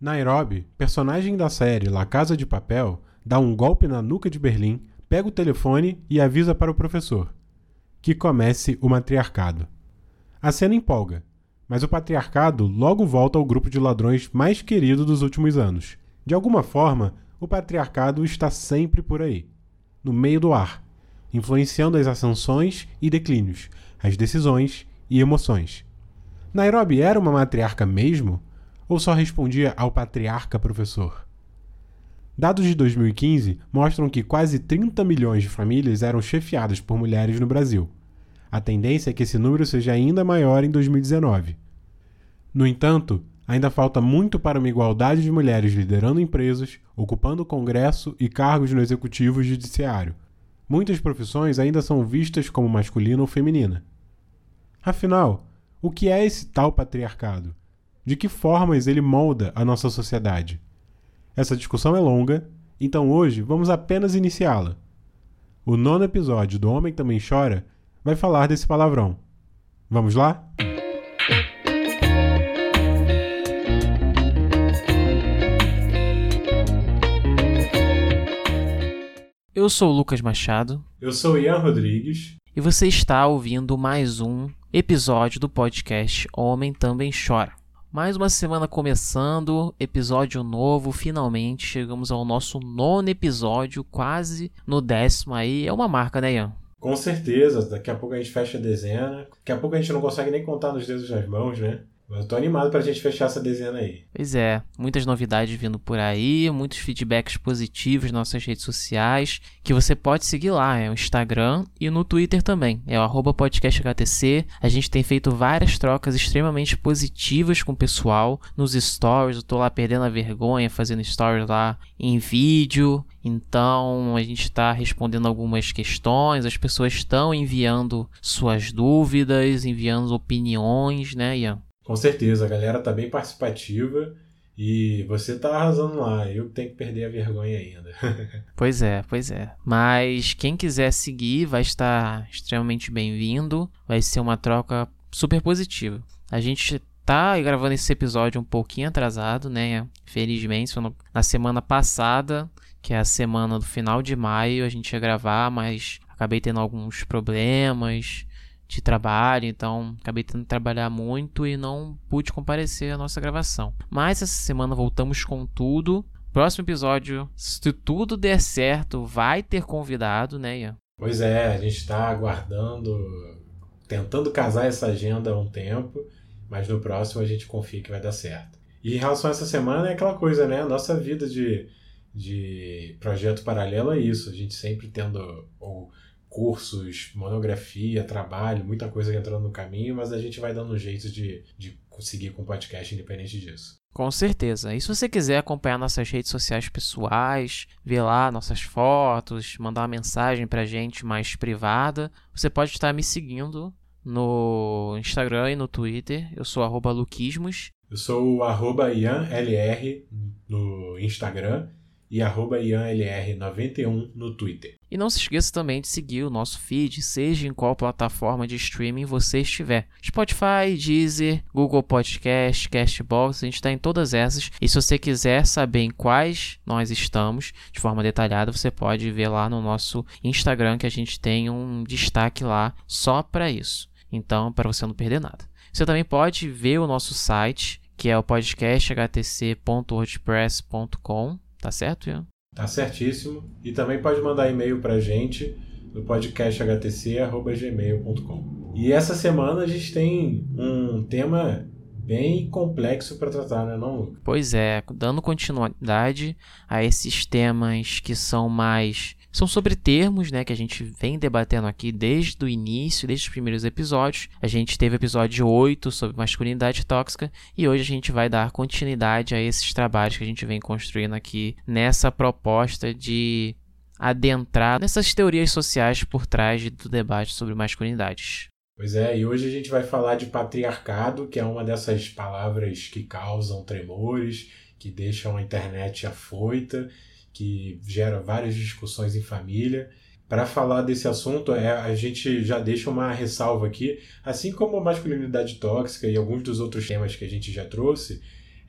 Nairobi, personagem da série La Casa de Papel, dá um golpe na nuca de Berlim, pega o telefone e avisa para o professor que comece o matriarcado. A cena empolga, mas o patriarcado logo volta ao grupo de ladrões mais querido dos últimos anos. De alguma forma, o patriarcado está sempre por aí, no meio do ar, influenciando as ascensões e declínios, as decisões e emoções. Nairobi era uma matriarca mesmo? Ou só respondia ao patriarca professor? Dados de 2015 mostram que quase 30 milhões de famílias eram chefiadas por mulheres no Brasil. A tendência é que esse número seja ainda maior em 2019. No entanto, ainda falta muito para uma igualdade de mulheres liderando empresas, ocupando o Congresso e cargos no Executivo e Judiciário. Muitas profissões ainda são vistas como masculina ou feminina. Afinal, o que é esse tal patriarcado? De que formas ele molda a nossa sociedade? Essa discussão é longa, então hoje vamos apenas iniciá-la. O nono episódio do Homem Também Chora vai falar desse palavrão. Vamos lá? Eu sou o Lucas Machado. Eu sou o Ian Rodrigues. E você está ouvindo mais um episódio do podcast Homem Também Chora. Mais uma semana começando, episódio novo, finalmente chegamos ao nosso nono episódio, quase no décimo aí. É uma marca, né, Ian? Com certeza, daqui a pouco a gente fecha a dezena. Daqui a pouco a gente não consegue nem contar nos dedos das mãos, né? Eu tô animado pra gente fechar essa dezena aí. Pois é, muitas novidades vindo por aí, muitos feedbacks positivos nas nossas redes sociais, que você pode seguir lá, é o Instagram e no Twitter também, é o podcasthtc. A gente tem feito várias trocas extremamente positivas com o pessoal nos stories, eu tô lá perdendo a vergonha, fazendo stories lá em vídeo. Então a gente está respondendo algumas questões, as pessoas estão enviando suas dúvidas, enviando opiniões, né, Ian? Com certeza, a galera tá bem participativa e você tá arrasando lá. Eu tenho que perder a vergonha ainda. pois é, pois é. Mas quem quiser seguir vai estar extremamente bem-vindo. Vai ser uma troca super positiva. A gente tá gravando esse episódio um pouquinho atrasado, né? Felizmente, na semana passada, que é a semana do final de maio, a gente ia gravar, mas acabei tendo alguns problemas de trabalho, então acabei tendo que trabalhar muito e não pude comparecer à nossa gravação. Mas essa semana voltamos com tudo. Próximo episódio, se tudo der certo, vai ter convidado, né, Ian? Pois é, a gente está aguardando, tentando casar essa agenda há um tempo, mas no próximo a gente confia que vai dar certo. E em relação a essa semana é aquela coisa, né? Nossa vida de, de projeto paralelo é isso. A gente sempre tendo ou cursos, monografia, trabalho, muita coisa entrando no caminho, mas a gente vai dando um jeito de, de conseguir com o podcast independente disso. Com certeza. E se você quiser acompanhar nossas redes sociais pessoais, ver lá nossas fotos, mandar uma mensagem pra gente mais privada, você pode estar me seguindo no Instagram e no Twitter. Eu sou arroba Luquismos. Eu sou o arroba IanLR no Instagram e arroba IanLR91 no Twitter. E não se esqueça também de seguir o nosso feed, seja em qual plataforma de streaming você estiver. Spotify, Deezer, Google Podcast, Castbox, a gente está em todas essas. E se você quiser saber em quais nós estamos, de forma detalhada, você pode ver lá no nosso Instagram que a gente tem um destaque lá só para isso. Então, para você não perder nada. Você também pode ver o nosso site, que é o podcasthtc.wordpress.com Tá certo, Ian? Tá certíssimo. E também pode mandar e-mail pra gente no podcasthtc.gmail.com. E essa semana a gente tem um tema bem complexo para tratar, né, não, Luca? Pois é, dando continuidade a esses temas que são mais são sobre termos, né, que a gente vem debatendo aqui desde o início, desde os primeiros episódios. A gente teve o episódio 8 sobre masculinidade tóxica e hoje a gente vai dar continuidade a esses trabalhos que a gente vem construindo aqui nessa proposta de adentrar nessas teorias sociais por trás do debate sobre masculinidades. Pois é, e hoje a gente vai falar de patriarcado, que é uma dessas palavras que causam tremores, que deixam a internet afoita que gera várias discussões em família. Para falar desse assunto, é, a gente já deixa uma ressalva aqui, assim como a masculinidade tóxica e alguns dos outros temas que a gente já trouxe,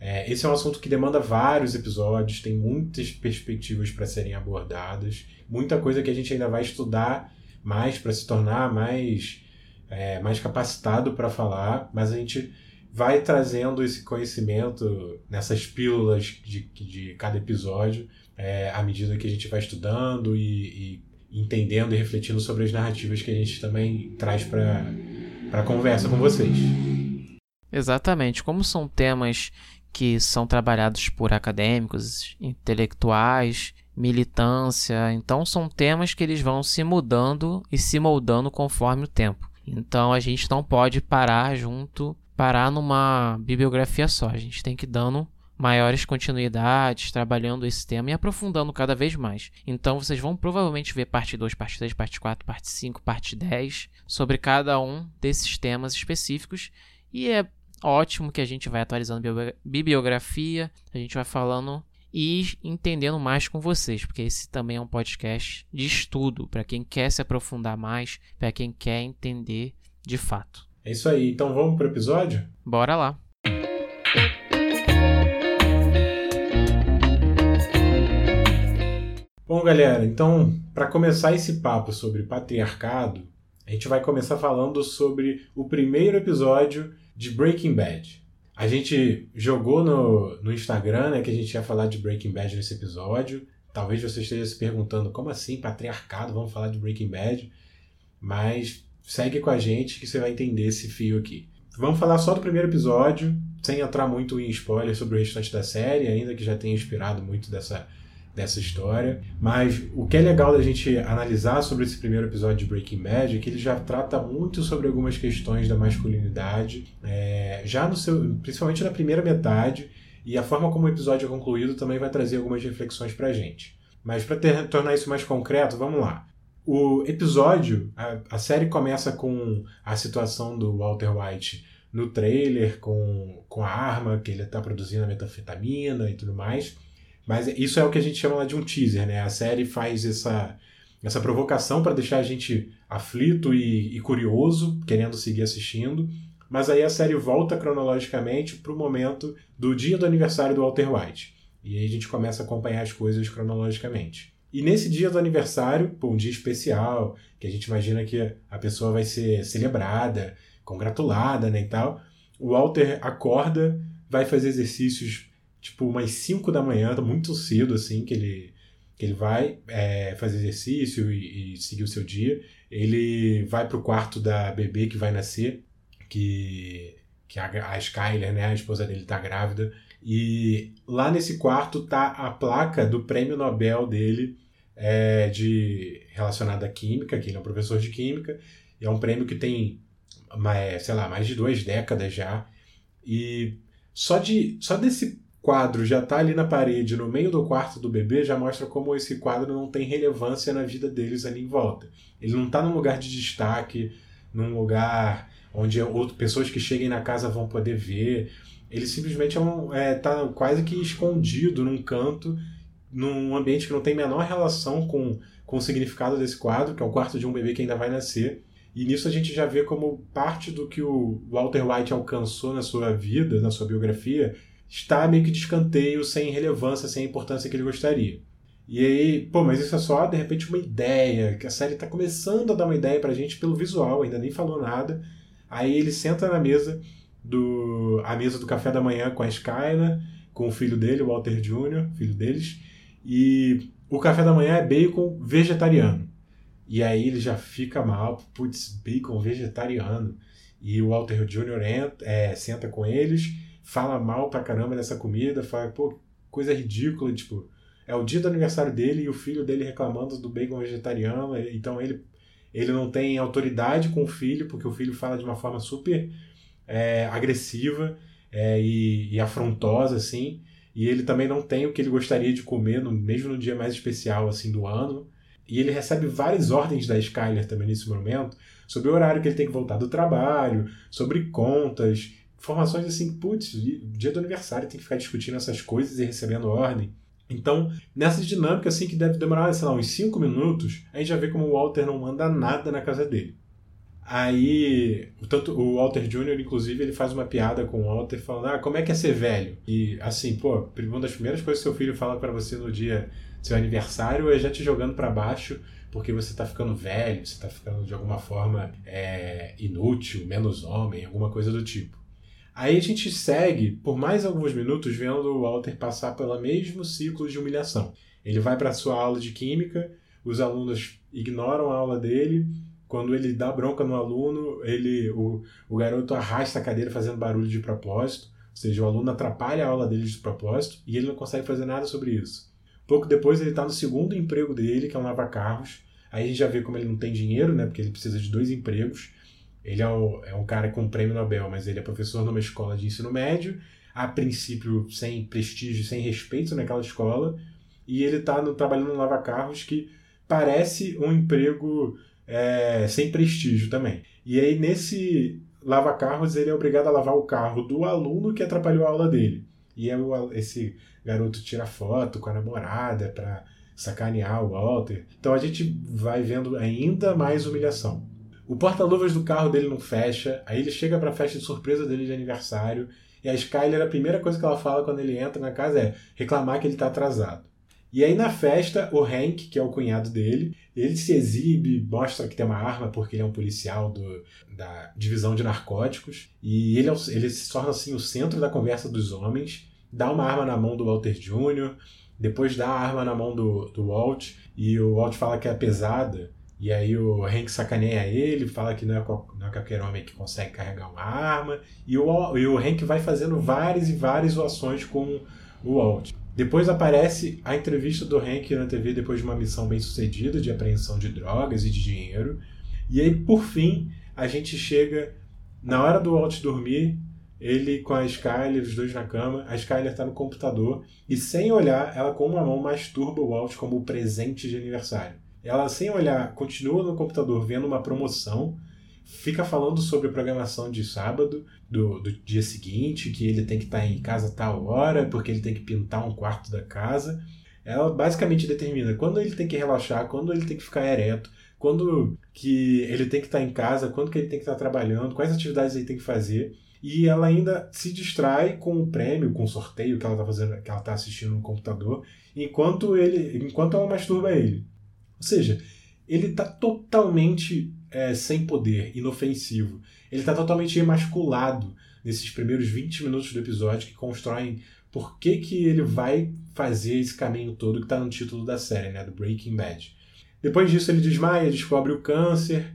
É, esse é um assunto que demanda vários episódios, tem muitas perspectivas para serem abordadas, muita coisa que a gente ainda vai estudar mais para se tornar mais, é, mais capacitado para falar, mas a gente vai trazendo esse conhecimento nessas pílulas de, de cada episódio é, à medida que a gente vai estudando e, e entendendo e refletindo sobre as narrativas que a gente também traz para a conversa com vocês. Exatamente. Como são temas que são trabalhados por acadêmicos, intelectuais, militância, então são temas que eles vão se mudando e se moldando conforme o tempo. Então a gente não pode parar junto, parar numa bibliografia só. A gente tem que ir dando maiores continuidades, trabalhando esse tema e aprofundando cada vez mais. Então vocês vão provavelmente ver parte 2, parte 3, parte 4, parte 5, parte 10 sobre cada um desses temas específicos e é ótimo que a gente vai atualizando bibliografia, a gente vai falando e entendendo mais com vocês, porque esse também é um podcast de estudo para quem quer se aprofundar mais, para quem quer entender de fato. É isso aí, então vamos para o episódio? Bora lá. Bom, galera, então, para começar esse papo sobre patriarcado, a gente vai começar falando sobre o primeiro episódio de Breaking Bad. A gente jogou no, no Instagram né, que a gente ia falar de Breaking Bad nesse episódio. Talvez você esteja se perguntando como assim, patriarcado, vamos falar de Breaking Bad. Mas segue com a gente que você vai entender esse fio aqui. Vamos falar só do primeiro episódio, sem entrar muito em spoiler sobre o restante da série, ainda que já tenha inspirado muito dessa dessa história. Mas o que é legal da gente analisar sobre esse primeiro episódio de Breaking Bad é que ele já trata muito sobre algumas questões da masculinidade, é, já no seu, principalmente na primeira metade, e a forma como o episódio é concluído também vai trazer algumas reflexões pra gente. Mas para tornar isso mais concreto, vamos lá. O episódio, a, a série começa com a situação do Walter White no trailer, com, com a arma que ele está produzindo a metanfetamina e tudo mais. Mas isso é o que a gente chama de um teaser, né? A série faz essa, essa provocação para deixar a gente aflito e, e, curioso, querendo seguir assistindo. Mas aí a série volta cronologicamente para o momento do dia do aniversário do Walter White. E aí a gente começa a acompanhar as coisas cronologicamente. E nesse dia do aniversário, um dia especial, que a gente imagina que a pessoa vai ser celebrada, congratulada, né, e tal, o Walter acorda, vai fazer exercícios tipo umas 5 da manhã, tá muito cedo assim, que ele, que ele vai é, fazer exercício e, e, seguir o seu dia. Ele vai pro quarto da bebê que vai nascer, que, que a, a Skyler, né, a esposa dele, tá grávida. E lá nesse quarto tá a placa do prêmio Nobel dele é, de relacionado à química, que ele é um professor de química. E é um prêmio que tem, sei lá, mais de duas décadas já. E só, de, só desse quadro já está ali na parede, no meio do quarto do bebê, já mostra como esse quadro não tem relevância na vida deles ali em volta. Ele não está num lugar de destaque, num lugar onde outras pessoas que cheguem na casa vão poder ver. Ele simplesmente está é um, é, tá quase que escondido num canto, num ambiente que não tem menor relação com, com o significado desse quadro, que é o quarto de um bebê que ainda vai nascer. E nisso a gente já vê como parte do que o Walter White alcançou na sua vida, na sua biografia, está meio que de escanteio, sem relevância, sem a importância que ele gostaria. E aí, pô, mas isso é só de repente uma ideia, que a série está começando a dar uma ideia pra gente pelo visual, ainda nem falou nada. Aí ele senta na mesa do a mesa do café da manhã com a Skyler, com o filho dele, o Walter Jr., filho deles, e o café da manhã é bacon vegetariano. E aí ele já fica mal, putz, bacon vegetariano. E o Walter Jr. Entra, é, senta com eles fala mal pra caramba dessa comida, fala, pô, coisa ridícula, tipo, é o dia do aniversário dele e o filho dele reclamando do bacon vegetariano, então ele, ele não tem autoridade com o filho, porque o filho fala de uma forma super é, agressiva é, e, e, afrontosa, assim, e ele também não tem o que ele gostaria de comer, no, mesmo no dia mais especial, assim, do ano, e ele recebe várias ordens da Skyler também nesse momento, sobre o horário que ele tem que voltar do trabalho, sobre contas, informações assim, putz, dia do aniversário tem que ficar discutindo essas coisas e recebendo ordem. Então, nessa dinâmica assim que deve demorar, sei lá, uns 5 minutos, a gente já vê como o Walter não manda nada na casa dele. Aí, tanto o Walter Jr., inclusive, ele faz uma piada com o Walter falando: Ah, como é que é ser velho? E assim, pô, uma das primeiras coisas que seu filho fala para você no dia do seu aniversário é já te jogando para baixo porque você tá ficando velho, você tá ficando de alguma forma é, inútil, menos homem, alguma coisa do tipo. Aí a gente segue por mais alguns minutos vendo o Walter passar pelo mesmo ciclo de humilhação. Ele vai para sua aula de química, os alunos ignoram a aula dele quando ele dá bronca no aluno, ele o, o garoto arrasta a cadeira fazendo barulho de propósito, ou seja, o aluno atrapalha a aula dele de propósito e ele não consegue fazer nada sobre isso. Pouco depois ele está no segundo emprego dele, que é um lava-carros. Aí a gente já vê como ele não tem dinheiro, né? Porque ele precisa de dois empregos. Ele é, o, é um cara com prêmio Nobel, mas ele é professor numa escola de ensino médio, a princípio sem prestígio, sem respeito naquela escola. E ele está trabalhando no lava-carros que parece um emprego é, sem prestígio também. E aí, nesse lava-carros, ele é obrigado a lavar o carro do aluno que atrapalhou a aula dele. E aí, esse garoto tira foto com a namorada para sacanear o Walter. Então a gente vai vendo ainda mais humilhação. O porta-luvas do carro dele não fecha, aí ele chega para a festa de surpresa dele de aniversário, e a Skyler, a primeira coisa que ela fala quando ele entra na casa é reclamar que ele está atrasado. E aí na festa, o Hank, que é o cunhado dele, ele se exibe, mostra que tem uma arma porque ele é um policial do, da divisão de narcóticos. E ele, é ele se torna assim o centro da conversa dos homens. Dá uma arma na mão do Walter Jr., depois dá a arma na mão do, do Walt, e o Walt fala que é pesada. E aí o Hank sacaneia ele, fala que não é, não é qualquer homem que consegue carregar uma arma. E o, e o Hank vai fazendo várias e várias ações com o Walt. Depois aparece a entrevista do Hank na TV depois de uma missão bem sucedida de apreensão de drogas e de dinheiro. E aí, por fim, a gente chega na hora do Walt dormir, ele com a Skyler, os dois na cama, a Skyler está no computador e sem olhar, ela com uma mão masturba o Walt como presente de aniversário. Ela sem olhar continua no computador vendo uma promoção fica falando sobre a programação de sábado, do, do dia seguinte, que ele tem que estar em casa tal hora, porque ele tem que pintar um quarto da casa. Ela basicamente determina quando ele tem que relaxar, quando ele tem que ficar ereto, quando que ele tem que estar em casa, quando que ele tem que estar trabalhando, quais atividades ele tem que fazer. E ela ainda se distrai com o prêmio, com o sorteio que ela está fazendo, que ela está assistindo no computador, enquanto ele, enquanto ela masturba ele. Ou seja, ele está totalmente é, sem poder, inofensivo. Ele está totalmente emasculado nesses primeiros 20 minutos do episódio que constroem por que, que ele vai fazer esse caminho todo que está no título da série, né, do Breaking Bad. Depois disso ele desmaia, descobre o câncer,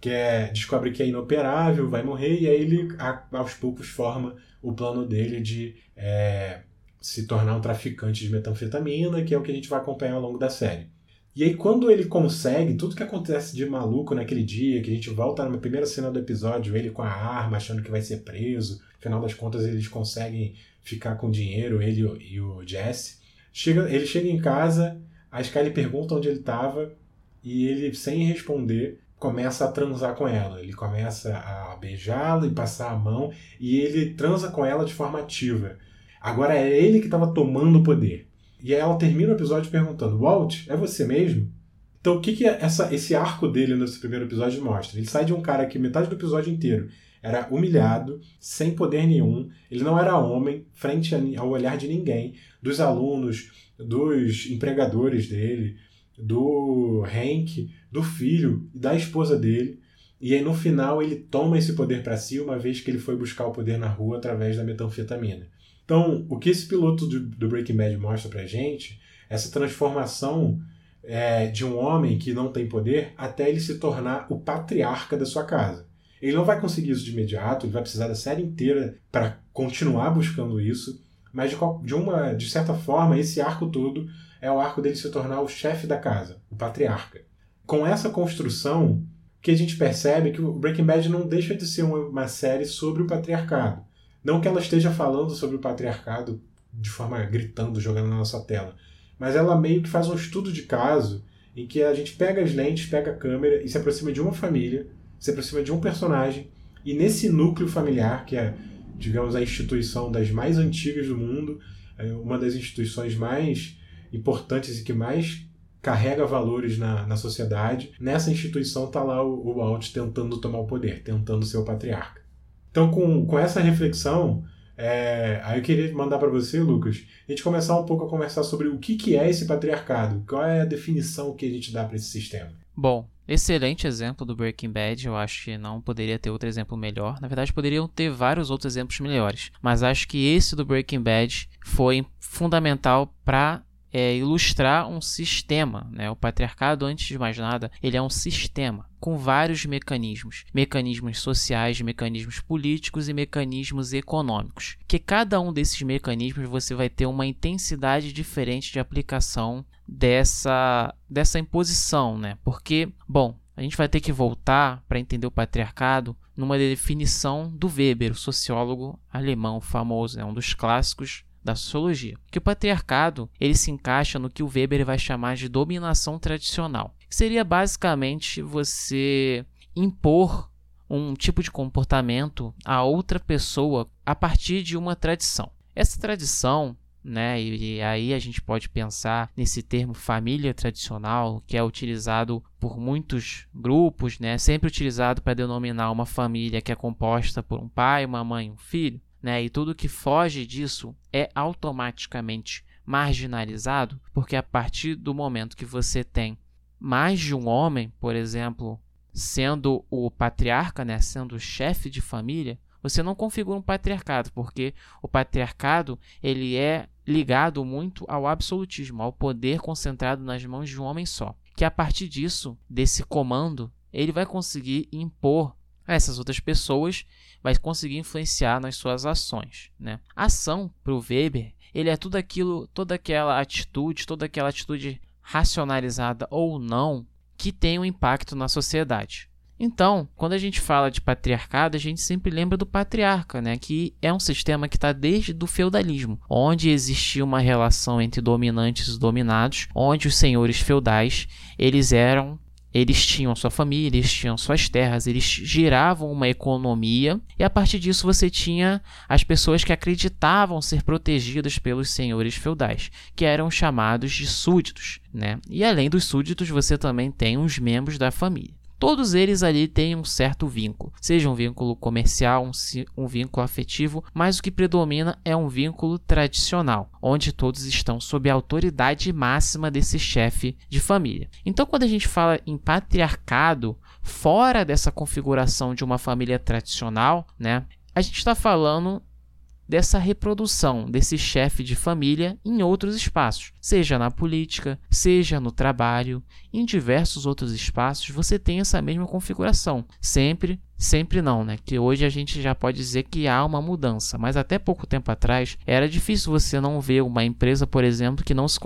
que é, descobre que é inoperável, vai morrer, e aí ele aos poucos forma o plano dele de é, se tornar um traficante de metanfetamina, que é o que a gente vai acompanhar ao longo da série. E aí, quando ele consegue, tudo que acontece de maluco naquele dia, que a gente volta na primeira cena do episódio, ele com a arma, achando que vai ser preso, afinal das contas eles conseguem ficar com dinheiro, ele e o Jesse. Chega, ele chega em casa, a Sky pergunta onde ele estava, e ele, sem responder, começa a transar com ela. Ele começa a beijá-la e passar a mão, e ele transa com ela de forma ativa. Agora é ele que estava tomando o poder. E aí ela termina o episódio perguntando: Walt, é você mesmo? Então, o que, que essa, esse arco dele nesse primeiro episódio mostra? Ele sai de um cara que metade do episódio inteiro era humilhado, sem poder nenhum, ele não era homem, frente ao olhar de ninguém, dos alunos, dos empregadores dele, do Hank, do filho da esposa dele. E aí no final ele toma esse poder para si, uma vez que ele foi buscar o poder na rua através da metanfetamina. Então, o que esse piloto do, do Breaking Bad mostra pra gente, essa transformação é, de um homem que não tem poder até ele se tornar o patriarca da sua casa. Ele não vai conseguir isso de imediato, ele vai precisar da série inteira para continuar buscando isso, mas de, de, uma, de certa forma, esse arco todo é o arco dele se tornar o chefe da casa, o patriarca. Com essa construção, que a gente percebe que o Breaking Bad não deixa de ser uma, uma série sobre o patriarcado. Não que ela esteja falando sobre o patriarcado de forma gritando, jogando na nossa tela, mas ela meio que faz um estudo de caso em que a gente pega as lentes, pega a câmera e se aproxima de uma família, se aproxima de um personagem, e nesse núcleo familiar, que é, digamos, a instituição das mais antigas do mundo, é uma das instituições mais importantes e que mais carrega valores na, na sociedade. Nessa instituição está lá o, o Walt tentando tomar o poder, tentando ser o patriarca. Então, com, com essa reflexão, é, aí eu queria mandar para você, Lucas, a gente começar um pouco a conversar sobre o que, que é esse patriarcado, qual é a definição que a gente dá para esse sistema. Bom, excelente exemplo do Breaking Bad, eu acho que não poderia ter outro exemplo melhor. Na verdade, poderiam ter vários outros exemplos melhores, mas acho que esse do Breaking Bad foi fundamental para é, ilustrar um sistema. Né? O patriarcado, antes de mais nada, ele é um sistema com vários mecanismos, mecanismos sociais, mecanismos políticos e mecanismos econômicos. Que cada um desses mecanismos você vai ter uma intensidade diferente de aplicação dessa dessa imposição, né? Porque, bom, a gente vai ter que voltar para entender o patriarcado numa definição do Weber, o sociólogo alemão famoso, é um dos clássicos da sociologia. Que o patriarcado ele se encaixa no que o Weber vai chamar de dominação tradicional, que seria basicamente você impor um tipo de comportamento a outra pessoa a partir de uma tradição. Essa tradição né? E, e, aí a gente pode pensar nesse termo família tradicional, que é utilizado por muitos grupos, né? Sempre utilizado para denominar uma família que é composta por um pai, uma mãe, um filho né? E tudo que foge disso é automaticamente marginalizado, porque a partir do momento que você tem mais de um homem, por exemplo, sendo o patriarca, né, sendo o chefe de família, você não configura um patriarcado, porque o patriarcado ele é ligado muito ao absolutismo, ao poder concentrado nas mãos de um homem só. Que a partir disso, desse comando, ele vai conseguir impor essas outras pessoas vai conseguir influenciar nas suas ações. Né? Ação para o Weber, ele é tudo aquilo, toda aquela atitude, toda aquela atitude racionalizada ou não que tem um impacto na sociedade. Então, quando a gente fala de patriarcado, a gente sempre lembra do patriarca, né? que é um sistema que está desde o feudalismo, onde existia uma relação entre dominantes e dominados, onde os senhores feudais eles eram eles tinham sua família, eles tinham suas terras, eles giravam uma economia e a partir disso você tinha as pessoas que acreditavam ser protegidas pelos senhores feudais, que eram chamados de súditos, né? E além dos súditos, você também tem os membros da família. Todos eles ali têm um certo vínculo, seja um vínculo comercial, um, um, vínculo afetivo, mas o que predomina é um vínculo tradicional, onde todos estão sob a autoridade máxima desse chefe de família. Então, quando a gente fala em patriarcado, fora dessa configuração de uma família tradicional, né, a gente está falando dessa reprodução desse chefe de família em outros espaços, seja na política, seja no trabalho, em diversos outros espaços você tem essa mesma configuração. Sempre, sempre não, né? Que hoje a gente já pode dizer que há uma mudança, mas até pouco tempo atrás era difícil você não ver uma empresa, por exemplo, que não se,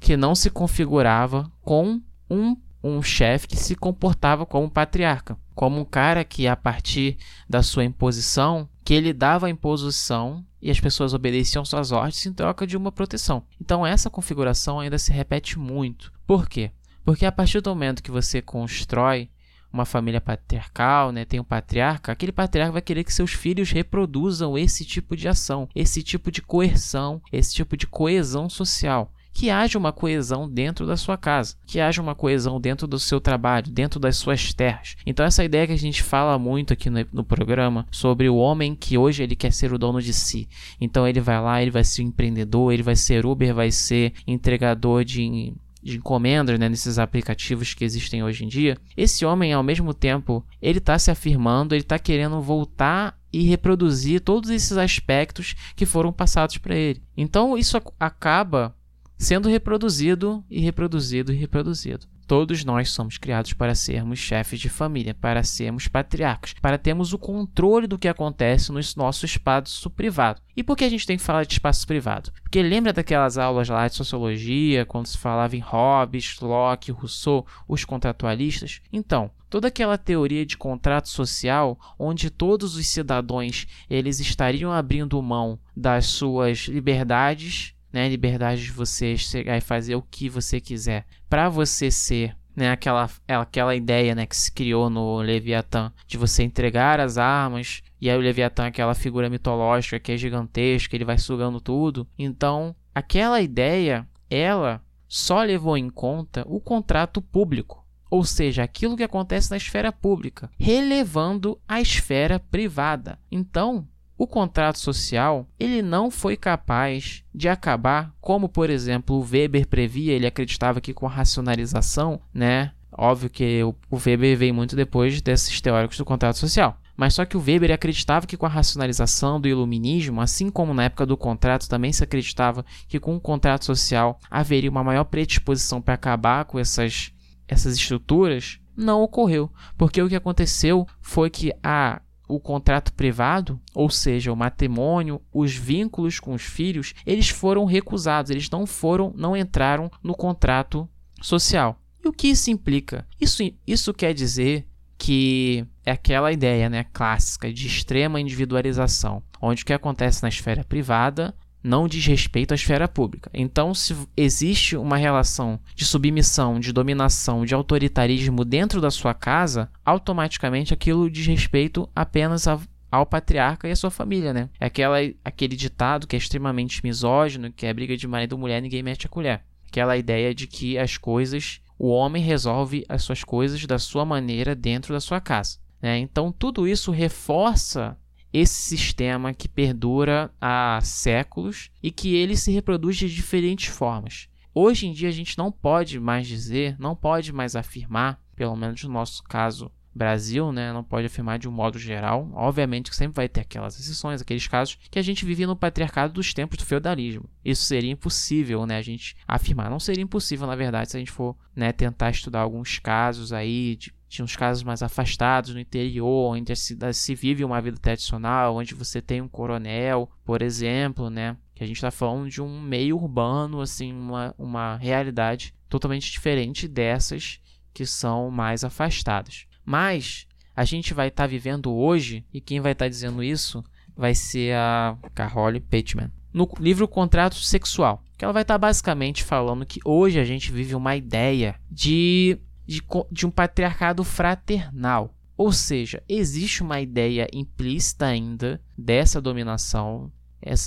que não se configurava com um um chefe que se comportava como patriarca, como um cara que a partir da sua imposição que ele dava a imposição e as pessoas obedeciam suas ordens em troca de uma proteção. Então essa configuração ainda se repete muito. Por quê? Porque a partir do momento que você constrói uma família patriarcal, né, tem um patriarca, aquele patriarca vai querer que seus filhos reproduzam esse tipo de ação, esse tipo de coerção, esse tipo de coesão social que haja uma coesão dentro da sua casa, que haja uma coesão dentro do seu trabalho, dentro das suas terras. Então essa ideia que a gente fala muito aqui no, no programa sobre o homem que hoje ele quer ser o dono de si. Então ele vai lá, ele vai ser empreendedor, ele vai ser Uber, vai ser entregador de de encomendas né, nesses aplicativos que existem hoje em dia, esse homem, ao mesmo tempo, ele está se afirmando, ele está querendo voltar e reproduzir todos esses aspectos que foram passados para ele. Então, isso acaba sendo reproduzido e reproduzido e reproduzido. Todos nós somos criados para sermos chefes de família, para sermos patriarcas, para termos o controle do que acontece no nosso espaço privado. E por que a gente tem que falar de espaço privado? Porque lembra daquelas aulas lá de sociologia, quando se falava em Hobbes, Locke, Rousseau, os contratualistas? Então, toda aquela teoria de contrato social onde todos os cidadãos eles estariam abrindo mão das suas liberdades né? Liberdade de você chegar e fazer o que você quiser. Para você ser né, aquela, aquela ideia né, que se criou no Leviatã de você entregar as armas, e aí o Leviatã é aquela figura mitológica que é gigantesca, ele vai sugando tudo. Então, aquela ideia, ela só levou em conta o contrato público, ou seja, aquilo que acontece na esfera pública, relevando a esfera privada. Então, o contrato social ele não foi capaz de acabar, como por exemplo o Weber previa, ele acreditava que com a racionalização, né? Óbvio que o Weber veio muito depois desses teóricos do contrato social. Mas só que o Weber acreditava que com a racionalização do iluminismo, assim como na época do contrato também se acreditava que com o contrato social haveria uma maior predisposição para acabar com essas, essas estruturas, não ocorreu. Porque o que aconteceu foi que a o contrato privado, ou seja, o matrimônio, os vínculos com os filhos, eles foram recusados, eles não foram, não entraram no contrato social. E o que isso implica? Isso, isso quer dizer que é aquela ideia né, clássica de extrema individualização, onde o que acontece na esfera privada não diz respeito à esfera pública. Então, se existe uma relação de submissão, de dominação, de autoritarismo dentro da sua casa, automaticamente aquilo diz respeito apenas a, ao patriarca e à sua família, né? É aquela, aquele ditado que é extremamente misógino, que é briga de marido e mulher, ninguém mete a colher. Aquela ideia de que as coisas, o homem resolve as suas coisas da sua maneira dentro da sua casa. Né? Então, tudo isso reforça esse sistema que perdura há séculos e que ele se reproduz de diferentes formas. Hoje em dia a gente não pode mais dizer, não pode mais afirmar, pelo menos no nosso caso Brasil, né, não pode afirmar de um modo geral. Obviamente que sempre vai ter aquelas exceções, aqueles casos que a gente vive no patriarcado dos tempos do feudalismo. Isso seria impossível, né, a gente afirmar. Não seria impossível, na verdade, se a gente for, né, tentar estudar alguns casos aí de tinha uns casos mais afastados no interior, onde se vive uma vida tradicional, onde você tem um coronel, por exemplo, né? Que a gente está falando de um meio urbano, assim, uma, uma realidade totalmente diferente dessas que são mais afastadas. Mas a gente vai estar tá vivendo hoje, e quem vai estar tá dizendo isso vai ser a Carole Pateman. No livro Contrato Sexual, que ela vai estar tá basicamente falando que hoje a gente vive uma ideia de de, de um patriarcado fraternal. Ou seja, existe uma ideia implícita ainda dessa dominação,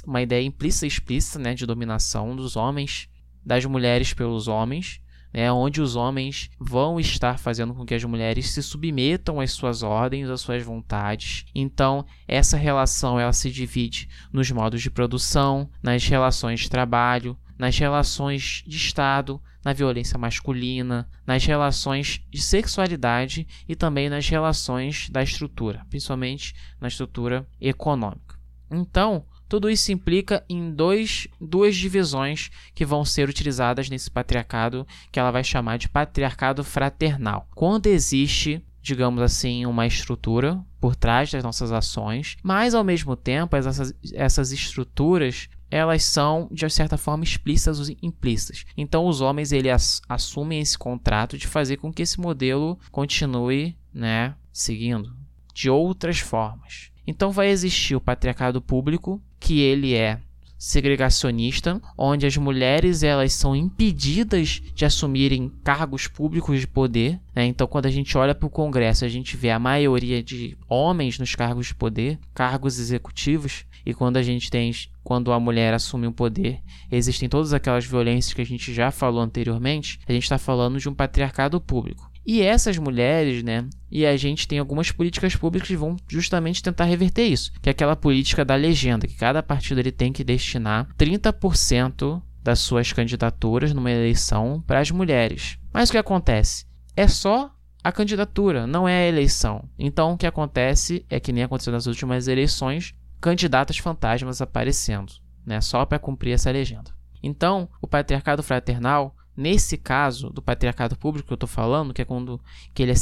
uma ideia implícita e explícita né, de dominação dos homens, das mulheres pelos homens, né, onde os homens vão estar fazendo com que as mulheres se submetam às suas ordens, às suas vontades. Então, essa relação ela se divide nos modos de produção, nas relações de trabalho, nas relações de Estado, na violência masculina, nas relações de sexualidade e também nas relações da estrutura, principalmente na estrutura econômica. Então, tudo isso implica em dois, duas divisões que vão ser utilizadas nesse patriarcado, que ela vai chamar de patriarcado fraternal. Quando existe digamos assim, uma estrutura por trás das nossas ações, mas ao mesmo tempo essas, essas estruturas elas são de certa forma explícitas ou implícitas. Então os homens eles assumem esse contrato de fazer com que esse modelo continue, né, seguindo de outras formas. Então vai existir o patriarcado público, que ele é segregacionista, onde as mulheres elas são impedidas de assumirem cargos públicos de poder. Né? Então, quando a gente olha para o Congresso, a gente vê a maioria de homens nos cargos de poder, cargos executivos, e quando a gente tem, quando a mulher assume o poder, existem todas aquelas violências que a gente já falou anteriormente. A gente está falando de um patriarcado público. E essas mulheres, né? E a gente tem algumas políticas públicas que vão justamente tentar reverter isso, que é aquela política da legenda, que cada partido ele tem que destinar 30% das suas candidaturas numa eleição para as mulheres. Mas o que acontece? É só a candidatura, não é a eleição. Então o que acontece é que nem aconteceu nas últimas eleições, candidatas fantasmas aparecendo, né? Só para cumprir essa legenda. Então, o patriarcado fraternal Nesse caso do patriarcado público que eu estou falando, que é quando que ele é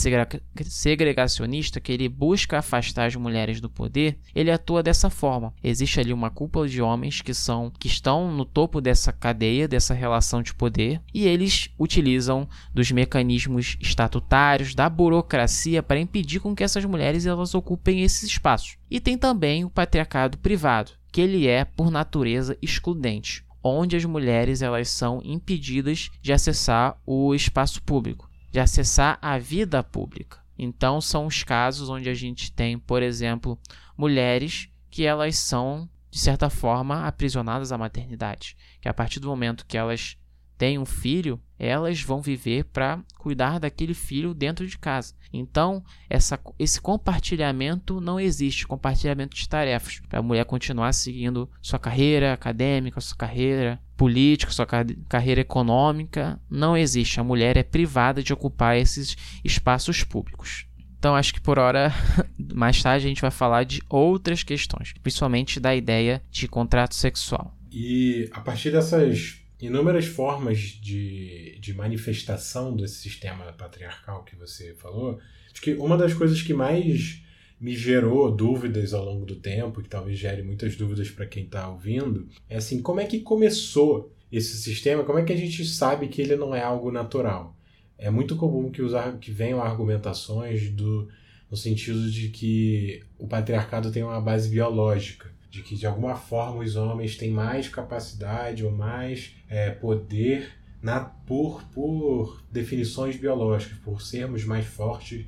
segregacionista, que ele busca afastar as mulheres do poder, ele atua dessa forma. Existe ali uma cúpula de homens que são que estão no topo dessa cadeia, dessa relação de poder, e eles utilizam dos mecanismos estatutários, da burocracia para impedir com que essas mulheres elas ocupem esses espaços. E tem também o patriarcado privado, que ele é por natureza excludente onde as mulheres elas são impedidas de acessar o espaço público, de acessar a vida pública. Então são os casos onde a gente tem, por exemplo, mulheres que elas são de certa forma aprisionadas à maternidade, que a partir do momento que elas tem um filho, elas vão viver para cuidar daquele filho dentro de casa. Então, essa, esse compartilhamento não existe compartilhamento de tarefas para a mulher continuar seguindo sua carreira acadêmica, sua carreira política, sua carreira econômica. Não existe. A mulher é privada de ocupar esses espaços públicos. Então, acho que por hora, mais tarde, a gente vai falar de outras questões, principalmente da ideia de contrato sexual. E a partir dessas inúmeras formas de, de manifestação desse sistema patriarcal que você falou, acho que uma das coisas que mais me gerou dúvidas ao longo do tempo, que talvez gere muitas dúvidas para quem está ouvindo, é assim, como é que começou esse sistema? Como é que a gente sabe que ele não é algo natural? É muito comum que, usar, que venham argumentações do, no sentido de que o patriarcado tem uma base biológica de que de alguma forma os homens têm mais capacidade ou mais é, poder na, por, por definições biológicas, por sermos mais fortes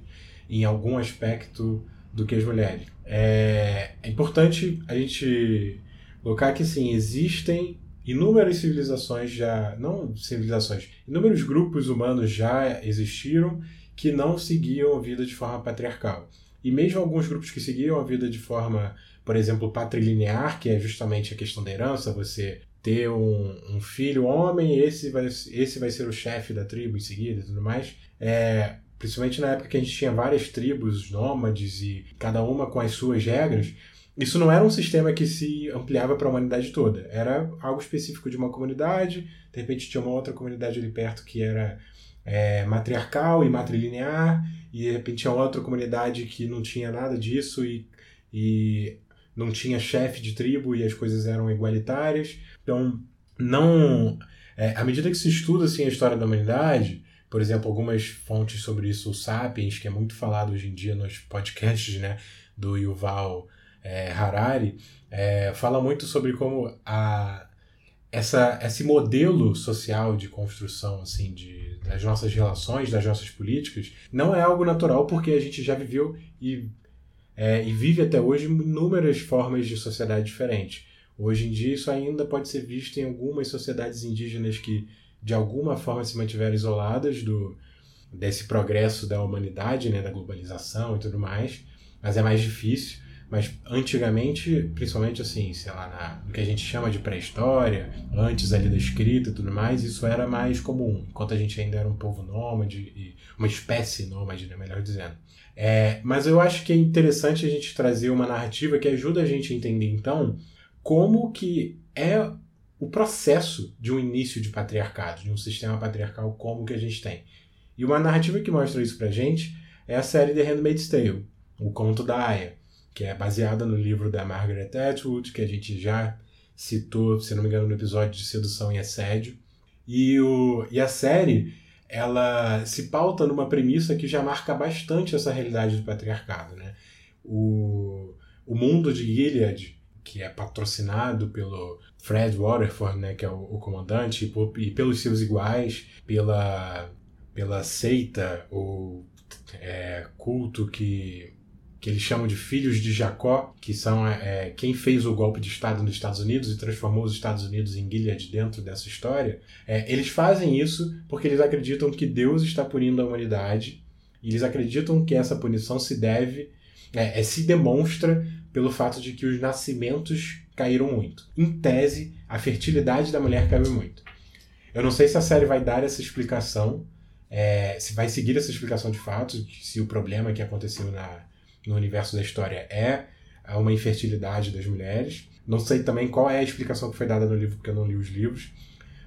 em algum aspecto do que as mulheres. É, é importante a gente colocar que sim, existem inúmeras civilizações já, não civilizações, inúmeros grupos humanos já existiram que não seguiam a vida de forma patriarcal. E mesmo alguns grupos que seguiam a vida de forma por exemplo, patrilinear, que é justamente a questão da herança, você ter um, um filho homem, esse vai, esse vai ser o chefe da tribo em seguida e tudo mais. É, principalmente na época que a gente tinha várias tribos nômades e cada uma com as suas regras, isso não era um sistema que se ampliava para a humanidade toda. Era algo específico de uma comunidade, de repente tinha uma outra comunidade ali perto que era é, matriarcal e matrilinear, e de repente tinha outra comunidade que não tinha nada disso e, e não tinha chefe de tribo e as coisas eram igualitárias. Então, não. É, à medida que se estuda assim, a história da humanidade, por exemplo, algumas fontes sobre isso, o Sapiens, que é muito falado hoje em dia nos podcasts né, do Yuval é, Harari, é, fala muito sobre como a, essa, esse modelo social de construção assim de, das nossas relações, das nossas políticas, não é algo natural porque a gente já viveu e é, e vive até hoje inúmeras formas de sociedade diferentes. Hoje em dia, isso ainda pode ser visto em algumas sociedades indígenas que, de alguma forma, se mantiveram isoladas do, desse progresso da humanidade, né, da globalização e tudo mais, mas é mais difícil. Mas antigamente, principalmente assim, sei lá, na, no que a gente chama de pré-história, antes ali da escrita e tudo mais, isso era mais comum, enquanto a gente ainda era um povo nômade, uma espécie nômade, né, melhor dizendo. É, mas eu acho que é interessante a gente trazer uma narrativa que ajuda a gente a entender, então, como que é o processo de um início de patriarcado, de um sistema patriarcal como que a gente tem. E uma narrativa que mostra isso pra gente é a série The Handmaid's Tale, O Conto da Aya, que é baseada no livro da Margaret Atwood, que a gente já citou, se não me engano, no episódio de Sedução e Assédio. E, o, e a série ela se pauta numa premissa que já marca bastante essa realidade do patriarcado. Né? O, o mundo de Gilead, que é patrocinado pelo Fred Waterford, né, que é o, o comandante, e, por, e, pelos seus iguais, pela, pela seita, o é, culto que que eles chamam de filhos de Jacó, que são é, quem fez o golpe de Estado nos Estados Unidos e transformou os Estados Unidos em Gilead dentro dessa história, é, eles fazem isso porque eles acreditam que Deus está punindo a humanidade e eles acreditam que essa punição se deve, é, é se demonstra pelo fato de que os nascimentos caíram muito. Em tese, a fertilidade da mulher caiu muito. Eu não sei se a série vai dar essa explicação, é, se vai seguir essa explicação de fato, se o problema que aconteceu na no universo da história é uma infertilidade das mulheres. Não sei também qual é a explicação que foi dada no livro, porque eu não li os livros.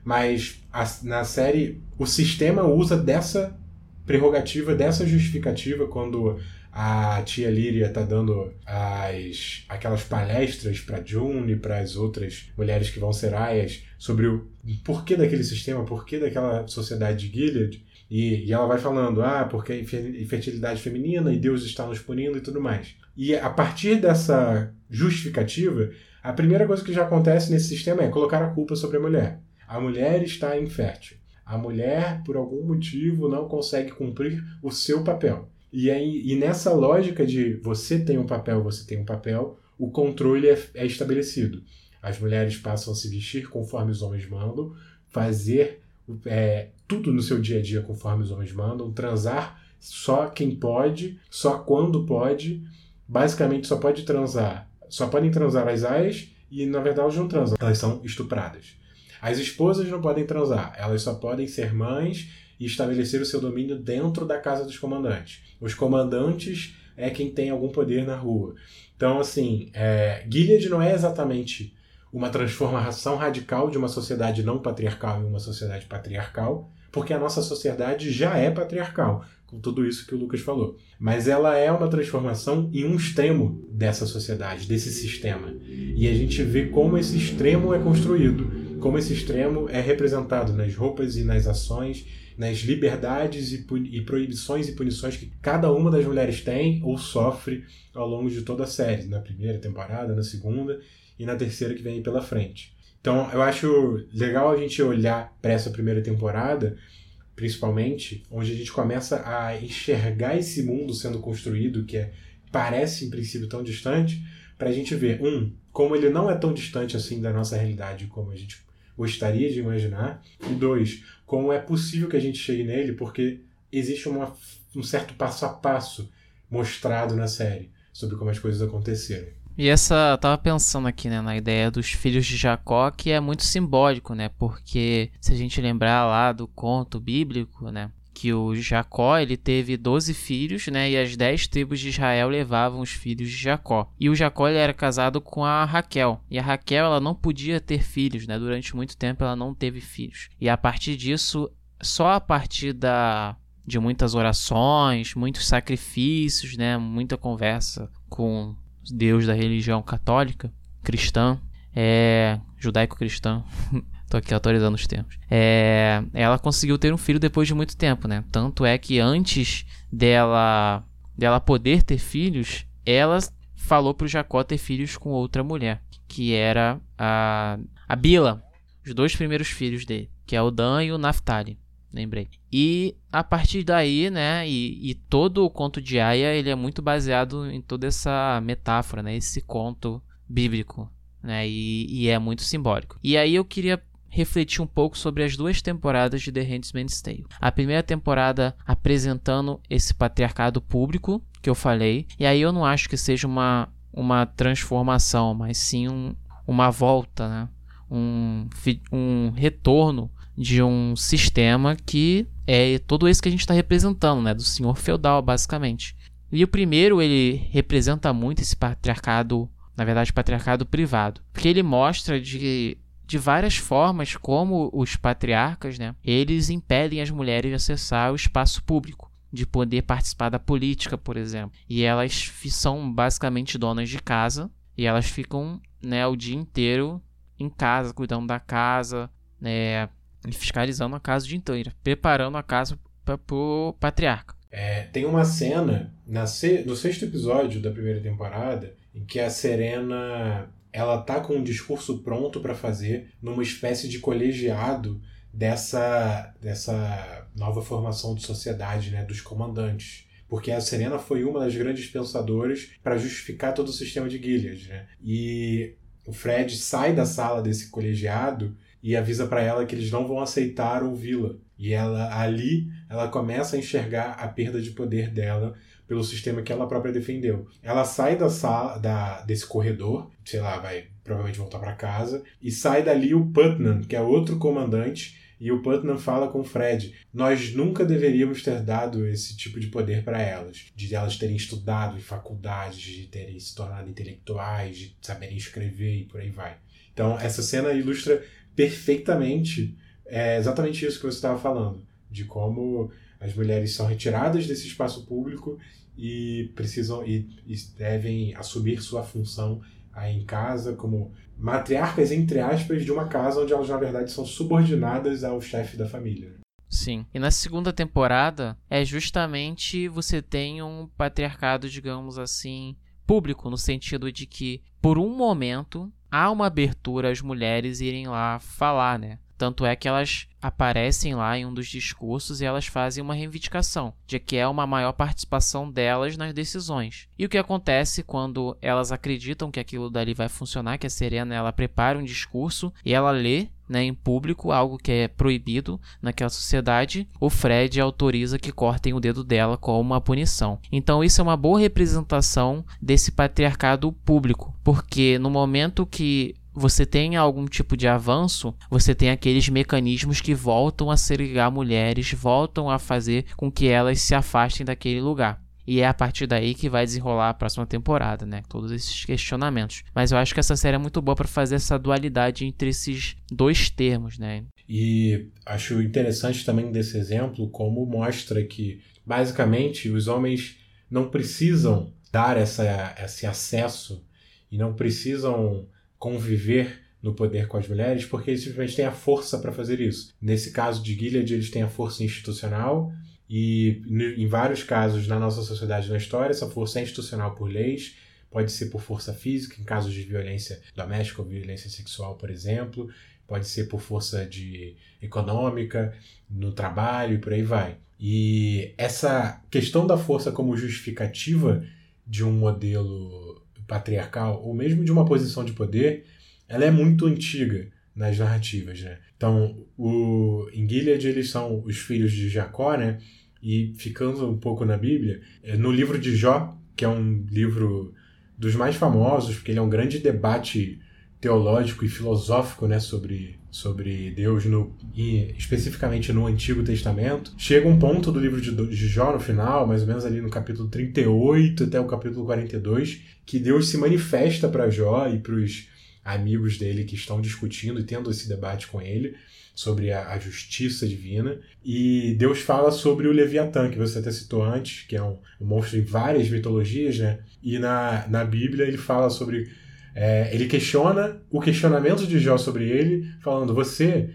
Mas a, na série, o sistema usa dessa prerrogativa, dessa justificativa, quando a tia Líria tá dando as, aquelas palestras para June e para as outras mulheres que vão ser aias sobre o porquê daquele sistema, porquê daquela sociedade de Gilead. E, e ela vai falando, ah, porque é infertilidade feminina e Deus está nos punindo e tudo mais. E a partir dessa justificativa, a primeira coisa que já acontece nesse sistema é colocar a culpa sobre a mulher. A mulher está infértil. A mulher, por algum motivo, não consegue cumprir o seu papel. E, aí, e nessa lógica de você tem um papel, você tem um papel, o controle é, é estabelecido. As mulheres passam a se vestir conforme os homens mandam, fazer é, tudo no seu dia a dia conforme os homens mandam, transar só quem pode, só quando pode, basicamente só pode transar, só podem transar as aias e na verdade elas não transam, elas são estupradas. As esposas não podem transar, elas só podem ser mães e estabelecer o seu domínio dentro da casa dos comandantes. Os comandantes é quem tem algum poder na rua. Então, assim, é, Gilead não é exatamente uma transformação radical de uma sociedade não patriarcal em uma sociedade patriarcal, porque a nossa sociedade já é patriarcal, com tudo isso que o Lucas falou. Mas ela é uma transformação em um extremo dessa sociedade, desse sistema. E a gente vê como esse extremo é construído, como esse extremo é representado nas roupas e nas ações nas liberdades e, e, proibições e punições que cada uma das mulheres tem ou sofre ao longo de toda a série, na primeira temporada, na segunda e na terceira que vem pela frente. Então, eu acho legal a gente olhar para essa primeira temporada, principalmente, onde a gente começa a enxergar esse mundo sendo construído, que é, parece em princípio tão distante, para a gente ver, um, como ele não é tão distante assim da nossa realidade como a gente gostaria de imaginar, e dois, como é possível que a gente chegue nele, porque existe uma, um certo passo a passo mostrado na série sobre como as coisas aconteceram. E essa, eu tava pensando aqui, né, na ideia dos filhos de Jacó, que é muito simbólico, né? Porque se a gente lembrar lá do conto bíblico, né, que o Jacó ele teve 12 filhos, né, e as 10 tribos de Israel levavam os filhos de Jacó. E o Jacó ele era casado com a Raquel, e a Raquel ela não podia ter filhos, né? Durante muito tempo ela não teve filhos. E a partir disso, só a partir da de muitas orações, muitos sacrifícios, né, muita conversa com Deus da religião católica, cristã, é, judaico-cristã, Tô aqui atualizando os termos. É, ela conseguiu ter um filho depois de muito tempo, né? Tanto é que antes dela, dela poder ter filhos, ela falou pro Jacó ter filhos com outra mulher, que era a, a Bila, os dois primeiros filhos dele, que é o Dan e o Naphtali, lembrei. E a partir daí, né, e, e, todo o conto de Aya, ele é muito baseado em toda essa metáfora, né, esse conto bíblico, né, e, e é muito simbólico. E aí eu queria refletir um pouco sobre as duas temporadas de The Handmaid's Tale. A primeira temporada apresentando esse patriarcado público que eu falei, e aí eu não acho que seja uma, uma transformação, mas sim um, uma volta, né? um, um retorno de um sistema que é todo esse que a gente está representando, né? do senhor feudal, basicamente. E o primeiro, ele representa muito esse patriarcado, na verdade, patriarcado privado, porque ele mostra de de várias formas como os patriarcas, né, eles impedem as mulheres de acessar o espaço público, de poder participar da política, por exemplo. E elas são basicamente donas de casa e elas ficam, né, o dia inteiro em casa, cuidando da casa, né, fiscalizando a casa o dia inteiro, preparando a casa para o patriarca. É, tem uma cena na no sexto episódio da primeira temporada em que a Serena ela tá com um discurso pronto para fazer numa espécie de colegiado dessa, dessa nova formação de sociedade, né, dos comandantes. Porque a Serena foi uma das grandes pensadoras para justificar todo o sistema de Gilead. Né? E o Fred sai da sala desse colegiado e avisa para ela que eles não vão aceitar ouvi-la. E ela ali ela começa a enxergar a perda de poder dela pelo sistema que ela própria defendeu. Ela sai da sala, da, desse corredor, sei lá, vai provavelmente voltar para casa, e sai dali o Putnam, que é outro comandante, e o Putnam fala com o Fred: Nós nunca deveríamos ter dado esse tipo de poder para elas, de elas terem estudado em faculdades, de terem se tornado intelectuais, de saberem escrever e por aí vai. Então, essa cena ilustra perfeitamente é exatamente isso que você estava falando, de como as mulheres são retiradas desse espaço público e precisam e, e devem assumir sua função aí em casa como matriarcas entre aspas de uma casa onde elas na verdade são subordinadas ao chefe da família. Sim. E na segunda temporada é justamente você tem um patriarcado, digamos assim, público no sentido de que por um momento há uma abertura às mulheres irem lá falar, né? Tanto é que elas aparecem lá em um dos discursos e elas fazem uma reivindicação de que é uma maior participação delas nas decisões. E o que acontece quando elas acreditam que aquilo dali vai funcionar, que a Serena ela prepara um discurso e ela lê né, em público, algo que é proibido naquela sociedade, o Fred autoriza que cortem o dedo dela como uma punição. Então isso é uma boa representação desse patriarcado público, porque no momento que você tem algum tipo de avanço, você tem aqueles mecanismos que voltam a segregar mulheres, voltam a fazer com que elas se afastem daquele lugar. E é a partir daí que vai desenrolar a próxima temporada, né? Todos esses questionamentos. Mas eu acho que essa série é muito boa para fazer essa dualidade entre esses dois termos, né? E acho interessante também desse exemplo como mostra que, basicamente, os homens não precisam dar essa, esse acesso e não precisam conviver no poder com as mulheres porque eles simplesmente têm a força para fazer isso. Nesse caso de Gilead, eles têm a força institucional e em vários casos na nossa sociedade na história, essa força é institucional por leis, pode ser por força física, em casos de violência doméstica ou violência sexual, por exemplo, pode ser por força de econômica, no trabalho e por aí vai. E essa questão da força como justificativa de um modelo patriarcal ou mesmo de uma posição de poder, ela é muito antiga nas narrativas, né? Então, o, em Gilead eles são os filhos de Jacó, né? E ficando um pouco na Bíblia, é, no livro de Jó, que é um livro dos mais famosos, porque ele é um grande debate teológico e filosófico, né, sobre, sobre Deus, no, especificamente no Antigo Testamento. Chega um ponto do livro de, de Jó no final, mais ou menos ali no capítulo 38 até o capítulo 42, que Deus se manifesta para Jó e para os amigos dele que estão discutindo e tendo esse debate com ele sobre a, a, justiça divina. E Deus fala sobre o Leviatã, que você até citou antes, que é um, um monstro em várias mitologias, né? E na, na Bíblia ele fala sobre. É, ele questiona o questionamento de Jó sobre ele, falando: Você,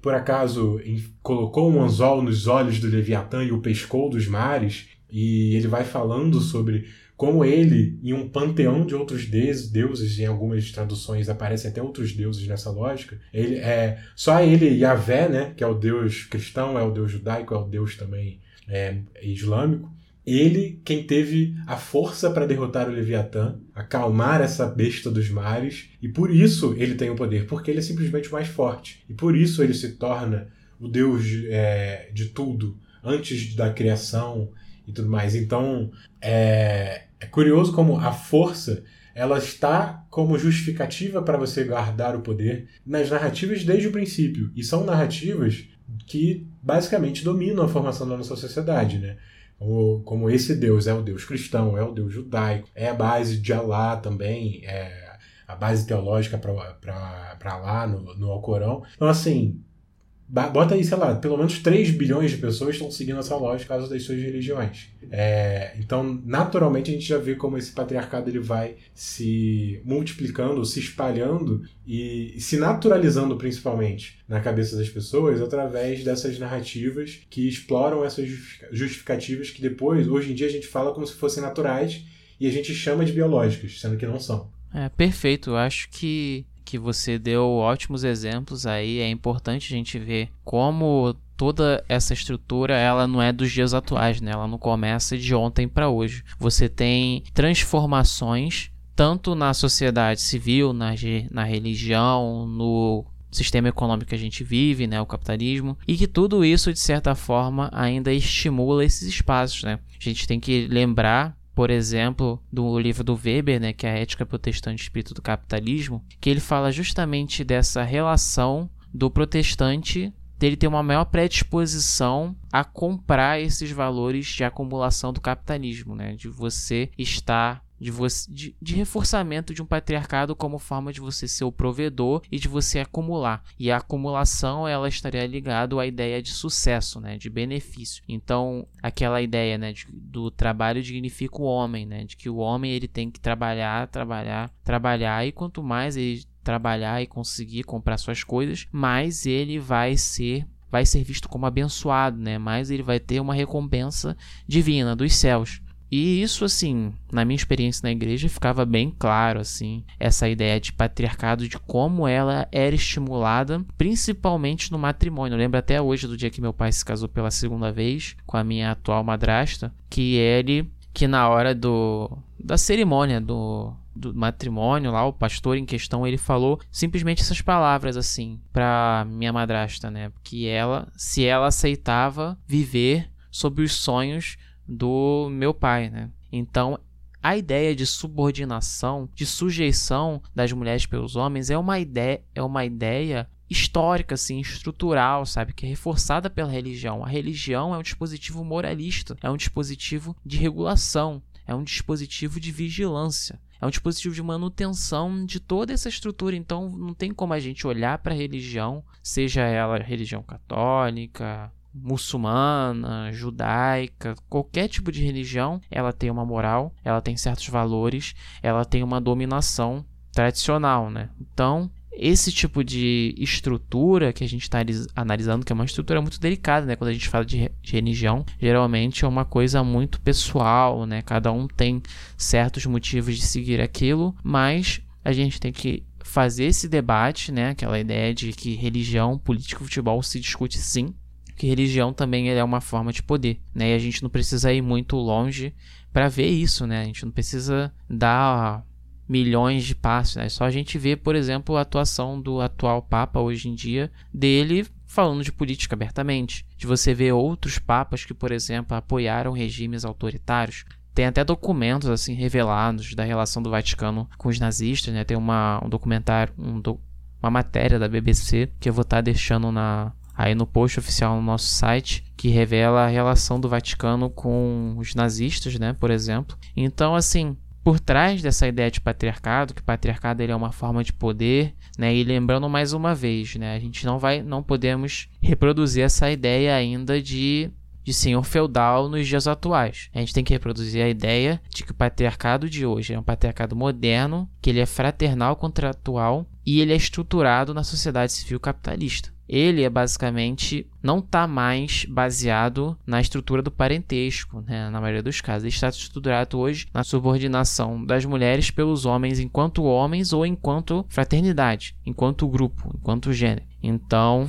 por acaso, colocou um anzol nos olhos do Leviatã e o pescou dos mares? E ele vai falando sobre como ele, em um panteão de outros deuses, em algumas traduções aparecem até outros deuses nessa lógica, ele é só ele, Yahvé, né, que é o deus cristão, é o deus judaico, é o deus também é, islâmico, ele quem teve a força para derrotar o Leviatã, acalmar essa besta dos mares, e por isso ele tem o poder, porque ele é simplesmente mais forte. E por isso ele se torna o Deus é, de tudo, antes da criação e tudo mais. Então, é, é curioso como a força ela está como justificativa para você guardar o poder nas narrativas desde o princípio. E são narrativas que basicamente dominam a formação da nossa sociedade, né? Como, esse Deus é o Deus cristão, é o Deus judaico, é a base de Alá também, é a base teológica para Alá no, no Alcorão. Então, assim, Bota aí, sei lá, pelo menos 3 bilhões de pessoas estão seguindo essa lógica por causa das suas religiões. É, então, naturalmente, a gente já vê como esse patriarcado ele vai se multiplicando, se espalhando e se naturalizando, principalmente, na cabeça das pessoas através dessas narrativas que exploram essas justificativas que depois, hoje em dia, a gente fala como se fossem naturais e a gente chama de biológicas, sendo que não são. É, perfeito. Eu acho que que você deu ótimos exemplos aí. É importante a gente ver como toda essa estrutura ela não é dos dias atuais, né? Ela não começa de ontem para hoje. Você tem transformações tanto na sociedade civil, na, na religião, no sistema econômico que a gente vive, né, o capitalismo, e que tudo isso de certa forma ainda estimula esses espaços, né? A gente tem que lembrar por exemplo, do livro do Weber, né, que é a Ética Protestante e Espírito do Capitalismo, que ele fala justamente dessa relação do protestante dele ter uma maior predisposição a comprar esses valores de acumulação do capitalismo, né? De você estar de, você, de, de, reforçamento de um patriarcado como forma de você ser o provedor e de você acumular. E a acumulação ela estaria ligada à ideia de sucesso, né, de benefício. Então, aquela ideia né, de, do trabalho dignifica o homem, né, de que o homem ele tem que trabalhar, trabalhar, trabalhar, e quanto mais ele trabalhar e conseguir comprar suas coisas, mais ele vai ser vai ser visto como abençoado, né? Mais ele vai ter uma recompensa divina dos céus. E isso, assim, na minha experiência na igreja, ficava bem claro, assim, essa ideia de patriarcado, de como ela era estimulada, principalmente no matrimônio. Eu lembro até hoje do dia que meu pai se casou pela segunda vez com a minha atual madrasta, que ele, que na hora do da cerimônia do do matrimônio lá, o pastor em questão, ele falou simplesmente essas palavras assim para minha madrasta, né? Que ela, se ela aceitava viver sob os sonhos do meu pai, né? Então, a ideia de subordinação, de sujeição das mulheres pelos homens é uma ideia, é uma ideia histórica, assim, estrutural, sabe? Que é reforçada pela religião. A religião é um dispositivo moralista, é um dispositivo de regulação, é um dispositivo de vigilância. É um dispositivo de manutenção de toda essa estrutura. Então, não tem como a gente olhar para a religião, seja ela religião católica, muçulmana, judaica, qualquer tipo de religião, ela tem uma moral, ela tem certos valores, ela tem uma dominação tradicional, né? Então, esse tipo de estrutura que a gente está analisando, que é uma estrutura muito delicada, né? Quando a gente fala de, religião, geralmente é uma coisa muito pessoal, né? Cada um tem certos motivos de seguir aquilo, mas a gente tem que fazer esse debate, né? Aquela ideia de que religião, política futebol se discute sim, que religião também é uma forma de poder, né? E a gente não precisa ir muito longe para ver isso, né? A gente não precisa dar milhões de passos. Né? Só a gente vê, por exemplo, a atuação do atual Papa hoje em dia, dele falando de política abertamente. De você ver outros papas que, por exemplo, apoiaram regimes autoritários. Tem até documentos assim revelados da relação do Vaticano com os nazistas, né? Tem uma, um documentário, um do, uma matéria da BBC que eu vou estar tá deixando na, aí no post oficial no nosso site que revela a relação do Vaticano com os nazistas, né, por exemplo. Então, assim, por trás dessa ideia de patriarcado, que patriarcado ele é uma forma de poder, né? E lembrando mais uma vez, né? A gente não vai, não podemos reproduzir essa ideia ainda de de senhor feudal nos dias atuais. A gente tem que reproduzir a ideia de que o patriarcado de hoje é um patriarcado moderno, que ele é fraternal contratual e ele é estruturado na sociedade civil capitalista ele é basicamente não está mais baseado na estrutura do parentesco, né, na maioria dos casos. Ele está estruturado hoje na subordinação das mulheres pelos homens enquanto homens ou enquanto fraternidade, enquanto grupo, enquanto gênero. Então,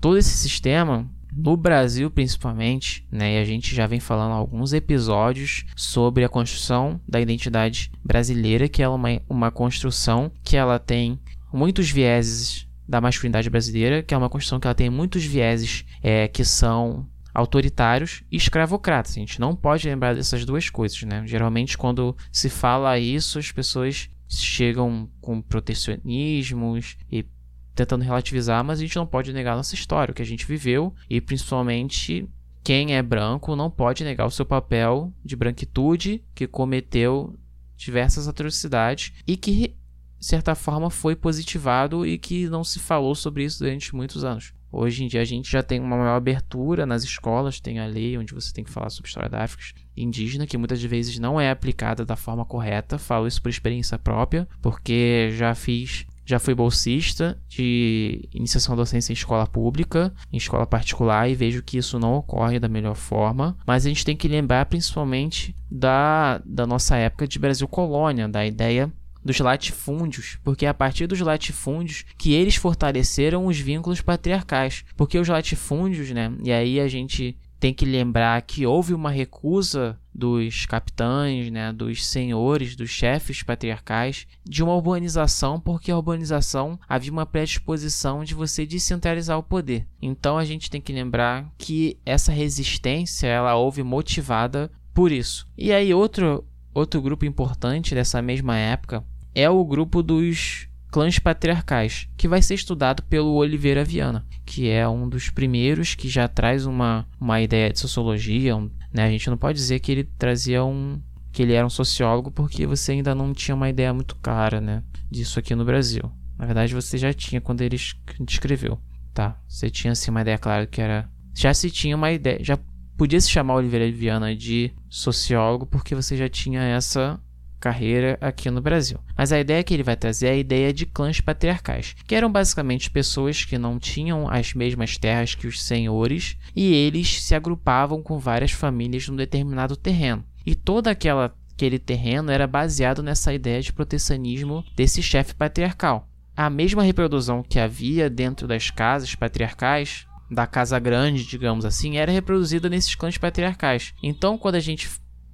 todo esse sistema no Brasil principalmente, né, e a gente já vem falando alguns episódios sobre a construção da identidade brasileira, que é uma, uma construção que ela tem muitos vieses da masculinidade brasileira, que é uma construção que ela tem muitos vieses é, que são autoritários e escravocratas. A gente não pode lembrar dessas duas coisas, né? Geralmente, quando se fala isso, as pessoas chegam com protecionismos e tentando relativizar, mas a gente não pode negar nossa história, o que a gente viveu e principalmente quem é branco não pode negar o seu papel de branquitude que cometeu diversas atrocidades e que de certa forma, foi positivado e que não se falou sobre isso durante muitos anos. Hoje em dia a gente já tem uma maior abertura nas escolas, tem a lei onde você tem que falar sobre história da África indígena, que muitas vezes não é aplicada da forma correta. Falo isso por experiência própria, porque já fiz já fui bolsista de iniciação docência em escola pública, em escola particular, e vejo que isso não ocorre da melhor forma. Mas a gente tem que lembrar principalmente da, da nossa época de Brasil colônia, da ideia dos latifúndios, porque é a partir dos latifúndios que eles fortaleceram os vínculos patriarcais. Porque os latifúndios, né? E aí a gente tem que lembrar que houve uma recusa dos capitães, né, dos senhores, dos chefes patriarcais de uma urbanização, porque a urbanização havia uma predisposição de você descentralizar o poder. Então a gente tem que lembrar que essa resistência ela houve motivada por isso. E aí outro outro grupo importante dessa mesma época é o grupo dos clãs patriarcais, que vai ser estudado pelo Oliveira Viana, que é um dos primeiros que já traz uma, uma ideia de sociologia. Um, né? A gente não pode dizer que ele trazia um. que ele era um sociólogo, porque você ainda não tinha uma ideia muito clara né, disso aqui no Brasil. Na verdade, você já tinha quando ele escreveu. Tá? Você tinha assim, uma ideia clara que era. Já se tinha uma ideia. Já podia se chamar Oliveira Viana de sociólogo, porque você já tinha essa carreira aqui no Brasil. Mas a ideia que ele vai trazer é a ideia de clãs patriarcais, que eram basicamente pessoas que não tinham as mesmas terras que os senhores e eles se agrupavam com várias famílias num determinado terreno. E toda aquela aquele terreno era baseado nessa ideia de protecionismo desse chefe patriarcal. A mesma reprodução que havia dentro das casas patriarcais, da casa grande, digamos assim, era reproduzida nesses clãs patriarcais. Então, quando a gente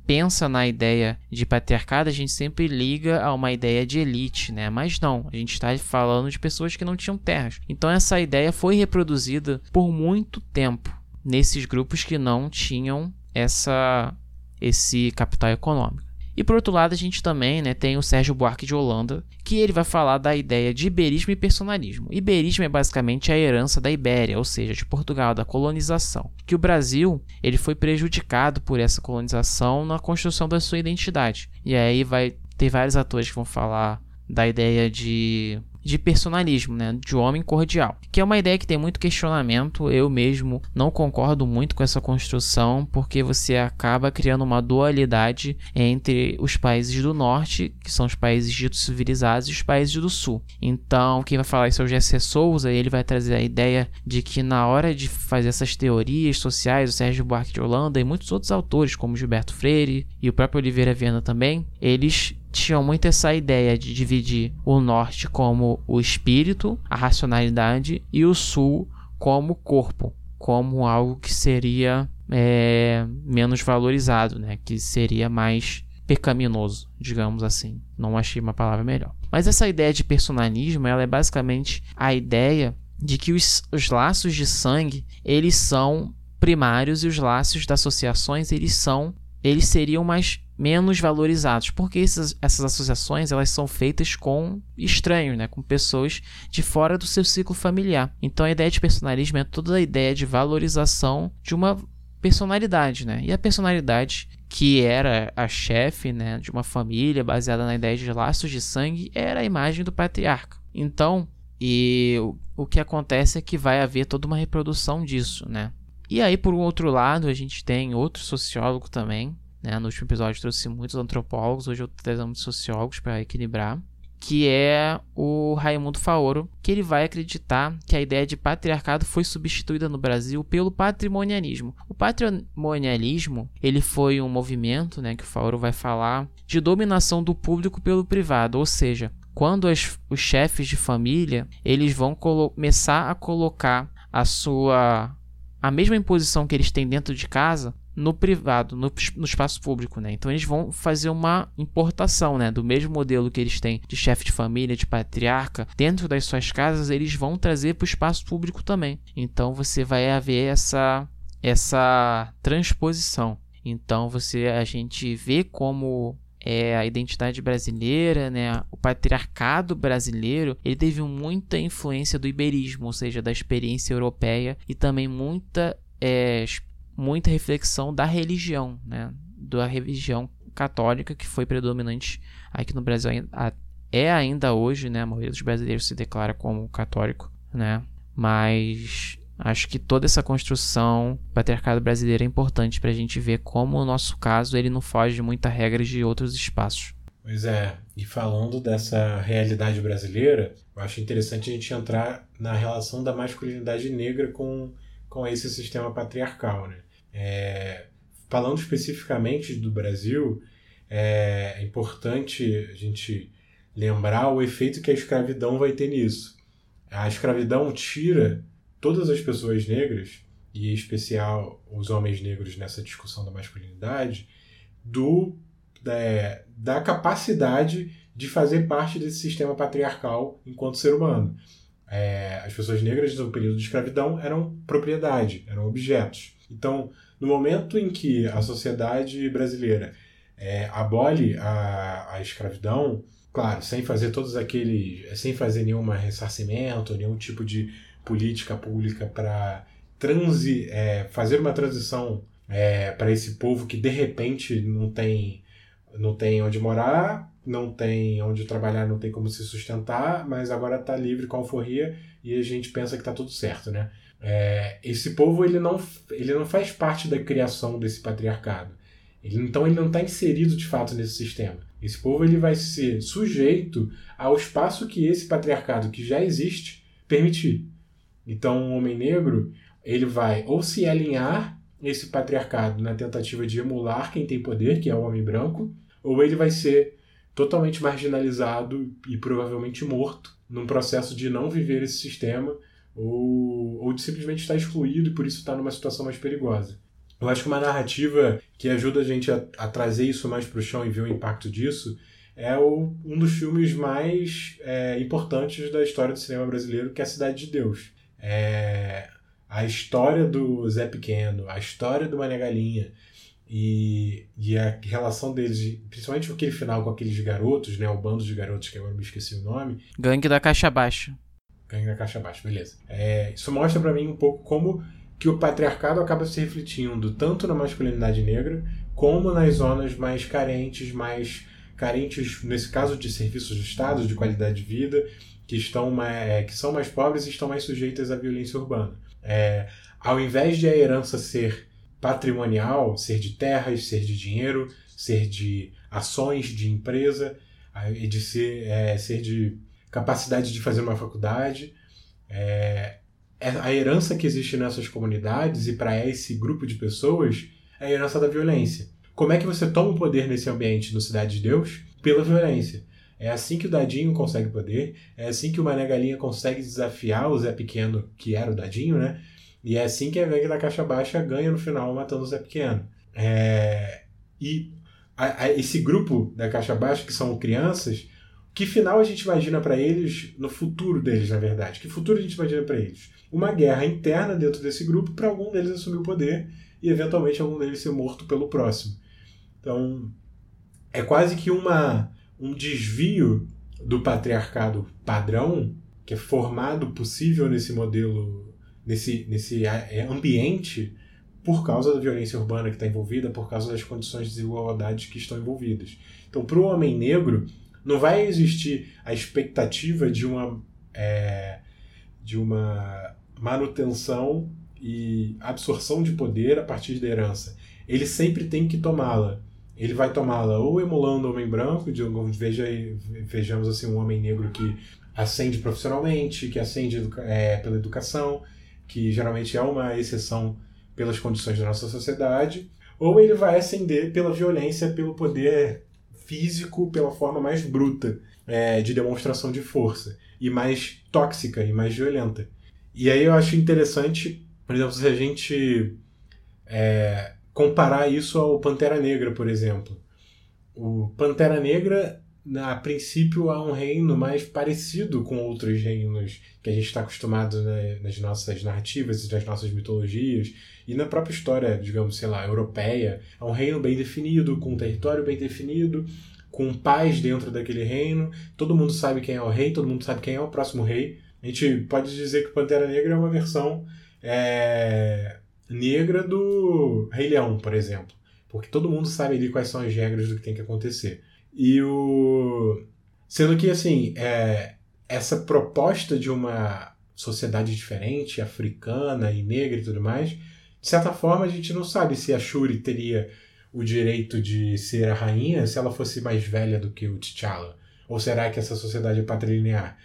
pensa na ideia de patriarcado, a gente sempre liga a uma ideia de elite, né? Mas não, a gente está falando de pessoas que não tinham terras. Então essa ideia foi reproduzida por muito tempo nesses grupos que não tinham essa esse capital econômico. E por outro lado, a gente também né, tem o Sérgio Buarque de Holanda, que ele vai falar da ideia de iberismo e personalismo. Iberismo é basicamente a herança da Ibéria, ou seja, de Portugal, da colonização. Que o Brasil ele foi prejudicado por essa colonização na construção da sua identidade. E aí vai ter vários atores que vão falar da ideia de de personalismo, né, de homem cordial, que é uma ideia que tem muito questionamento. Eu mesmo não concordo muito com essa construção, porque você acaba criando uma dualidade entre os países do norte, que são os países ditos civilizados, e os países do sul. Então, quem vai falar isso é o Gessé Souza, e ele vai trazer a ideia de que na hora de fazer essas teorias sociais, o Sérgio Buarque de Holanda e muitos outros autores, como Gilberto Freire e o próprio Oliveira Viana também, eles tinham muito essa ideia de dividir o norte como o espírito, a racionalidade, e o sul como corpo, como algo que seria é, menos valorizado, né? que seria mais pecaminoso, digamos assim. Não achei uma palavra melhor. Mas essa ideia de personalismo, ela é basicamente a ideia de que os, os laços de sangue, eles são primários e os laços das associações, eles são eles seriam mais menos valorizados, porque essas, associações elas são feitas com estranhos, né, com pessoas de fora do seu ciclo familiar. Então a ideia de personalismo é toda a ideia de valorização de uma personalidade, né? E a personalidade que era a chefe, né, de uma família baseada na ideia de laços de sangue era a imagem do patriarca. Então, e o, o que acontece é que vai haver toda uma reprodução disso, né? E aí, por um outro lado, a gente tem outro sociólogo também. Né? No último episódio trouxe muitos antropólogos, hoje eu estou trazendo sociólogos para equilibrar. Que é o Raimundo Faoro, que ele vai acreditar que a ideia de patriarcado foi substituída no Brasil pelo patrimonialismo. O patrimonialismo ele foi um movimento, né, que o Faoro vai falar, de dominação do público pelo privado, ou seja, quando as, os chefes de família eles vão começar a colocar a sua a mesma imposição que eles têm dentro de casa no privado, no, no, espaço público, né? Então eles vão fazer uma importação, né? Do mesmo modelo que eles têm de chefe de família, de patriarca, dentro das suas casas, eles vão trazer para o espaço público também. Então você vai haver essa essa transposição. Então você a gente vê como é, a identidade brasileira, né, o patriarcado brasileiro, ele teve muita influência do iberismo, ou seja, da experiência europeia e também muita, é, muita reflexão da religião, né, da religião católica que foi predominante aqui no Brasil é ainda hoje, né, a maioria dos brasileiros se declara como católico, né, mas Acho que toda essa construção patriarcado brasileiro é importante para a gente ver como o nosso caso ele não foge de muitas regras de outros espaços. Pois é, e falando dessa realidade brasileira, eu acho interessante a gente entrar na relação da masculinidade negra com, com esse sistema patriarcal. Né? É, falando especificamente do Brasil, é importante a gente lembrar o efeito que a escravidão vai ter nisso. A escravidão tira todas as pessoas negras, e em especial os homens negros nessa discussão da masculinidade, do da, da capacidade de fazer parte desse sistema patriarcal enquanto ser humano. É, as pessoas negras no período de escravidão eram propriedade, eram objetos. Então, no momento em que a sociedade brasileira é, abole a, a escravidão, claro, sem fazer todos aqueles, sem fazer nenhum ressarcimento, nenhum tipo de política pública para é, fazer uma transição é, para esse povo que de repente não tem, não tem onde morar, não tem onde trabalhar, não tem como se sustentar, mas agora está livre com alforria e a gente pensa que está tudo certo, né? É, esse povo ele não, ele não faz parte da criação desse patriarcado. Ele, então ele não está inserido de fato nesse sistema. Esse povo ele vai ser sujeito ao espaço que esse patriarcado que já existe permitir. Então, o homem negro ele vai ou se alinhar esse patriarcado na tentativa de emular quem tem poder, que é o homem branco, ou ele vai ser totalmente marginalizado e provavelmente morto num processo de não viver esse sistema ou, ou de simplesmente estar excluído e por isso estar numa situação mais perigosa. Eu acho que uma narrativa que ajuda a gente a, a trazer isso mais para o chão e ver o impacto disso é o, um dos filmes mais é, importantes da história do cinema brasileiro, que é A Cidade de Deus. É, a história do Zé Pequeno, a história do Mané Galinha e, e a relação deles, principalmente aquele final com aqueles garotos, né, o bando de garotos que agora me esqueci o nome. Gangue da Caixa Baixa. Gangue da Caixa Baixa, beleza. É, isso mostra para mim um pouco como que o patriarcado acaba se refletindo tanto na masculinidade negra como nas zonas mais carentes, mais carentes, nesse caso, de serviços do Estado, de qualidade de vida, que, estão mais, é, que são mais pobres e estão mais sujeitas à violência urbana. É, ao invés de a herança ser patrimonial, ser de terras, ser de dinheiro, ser de ações de empresa, de ser, é, ser de capacidade de fazer uma faculdade, é, é a herança que existe nessas comunidades e para esse grupo de pessoas é a herança da violência. Como é que você toma o poder nesse ambiente no Cidade de Deus? Pela violência. É assim que o Dadinho consegue poder, é assim que o Mané Galinha consegue desafiar o Zé Pequeno, que era o Dadinho, né? E é assim que a gangue da Caixa Baixa ganha no final matando o Zé Pequeno. É... E a, a, esse grupo da Caixa Baixa, que são crianças, que final a gente imagina para eles, no futuro deles, na verdade? Que futuro a gente imagina para eles? Uma guerra interna dentro desse grupo para algum deles assumir o poder e eventualmente algum deles ser morto pelo próximo. Então, é quase que uma, um desvio do patriarcado padrão, que é formado possível nesse modelo, nesse, nesse é, ambiente, por causa da violência urbana que está envolvida, por causa das condições de desigualdade que estão envolvidas. Então, para o homem negro, não vai existir a expectativa de uma, é, de uma manutenção e absorção de poder a partir da herança. Ele sempre tem que tomá-la ele vai tomá-la ou emulando o homem branco, de, veja, vejamos assim um homem negro que ascende profissionalmente, que ascende é, pela educação, que geralmente é uma exceção pelas condições da nossa sociedade, ou ele vai ascender pela violência, pelo poder físico, pela forma mais bruta é, de demonstração de força, e mais tóxica e mais violenta. E aí eu acho interessante, por exemplo, se a gente é, comparar isso ao Pantera Negra, por exemplo. O Pantera Negra, a princípio, é um reino mais parecido com outros reinos que a gente está acostumado né, nas nossas narrativas e nas nossas mitologias e na própria história, digamos, sei lá, europeia. É um reino bem definido, com um território bem definido, com paz dentro daquele reino. Todo mundo sabe quem é o rei, todo mundo sabe quem é o próximo rei. A gente pode dizer que Pantera Negra é uma versão é, negra do Rei Leão, por exemplo. Porque todo mundo sabe ali quais são as regras do que tem que acontecer. E o. Sendo que, assim, é... essa proposta de uma sociedade diferente, africana e negra e tudo mais, de certa forma a gente não sabe se a Shuri teria o direito de ser a rainha se ela fosse mais velha do que o T'Challa. Ou será que essa sociedade é patrilinear?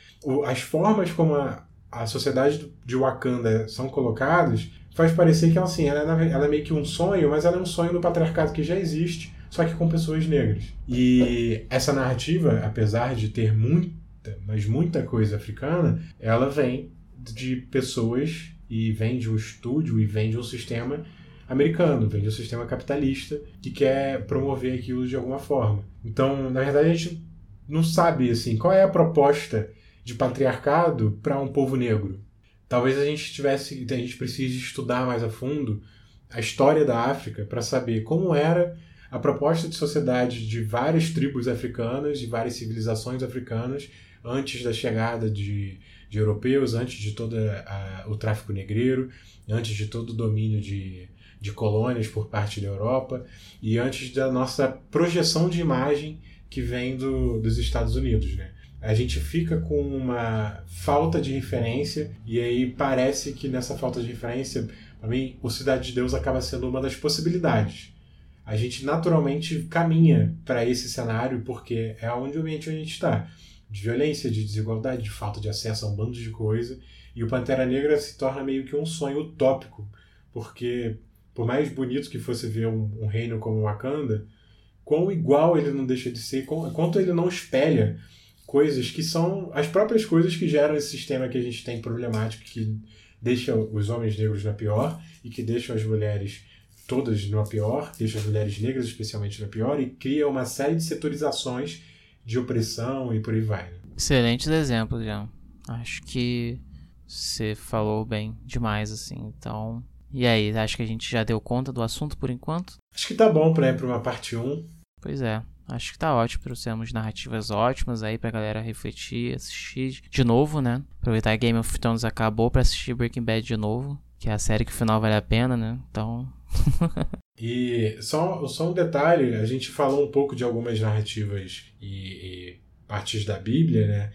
As formas como a, a sociedade de Wakanda são colocadas faz parecer que assim, ela, é, ela é meio que um sonho, mas ela é um sonho do patriarcado que já existe, só que com pessoas negras. E essa narrativa, apesar de ter muita, mas muita coisa africana, ela vem de pessoas e vem de um estúdio e vem de um sistema americano, vem de um sistema capitalista que quer promover aquilo de alguma forma. Então, na verdade, a gente não sabe assim qual é a proposta de patriarcado para um povo negro. Talvez a gente tivesse, a gente precise estudar mais a fundo a história da África para saber como era a proposta de sociedade de várias tribos africanas, de várias civilizações africanas antes da chegada de, de europeus, antes de todo a, o tráfico negreiro, antes de todo o domínio de, de colônias por parte da Europa e antes da nossa projeção de imagem que vem do, dos Estados Unidos, né? a gente fica com uma falta de referência e aí parece que nessa falta de referência, para mim, o Cidade de Deus acaba sendo uma das possibilidades. A gente naturalmente caminha para esse cenário porque é onde o ambiente a gente está. De violência, de desigualdade, de falta de acesso a um bando de coisa. E o Pantera Negra se torna meio que um sonho utópico, porque por mais bonito que fosse ver um, um reino como Wakanda, quão igual ele não deixa de ser, quanto ele não espelha coisas que são as próprias coisas que geram esse sistema que a gente tem problemático, que deixa os homens negros na pior e que deixam as mulheres todas numa pior, deixa as mulheres negras especialmente na pior e cria uma série de setorizações de opressão e por aí vai. Né? Excelentes exemplos, Jean. Acho que você falou bem demais, assim. Então, e aí, acho que a gente já deu conta do assunto por enquanto? Acho que tá bom pra ir pra uma parte 1. Pois é. Acho que tá ótimo, trouxemos narrativas ótimas aí pra galera refletir, assistir de novo, né? Aproveitar que Game of Thrones acabou pra assistir Breaking Bad de novo, que é a série que o final vale a pena, né? Então. E só, só um detalhe: a gente falou um pouco de algumas narrativas e, e partes da Bíblia, né?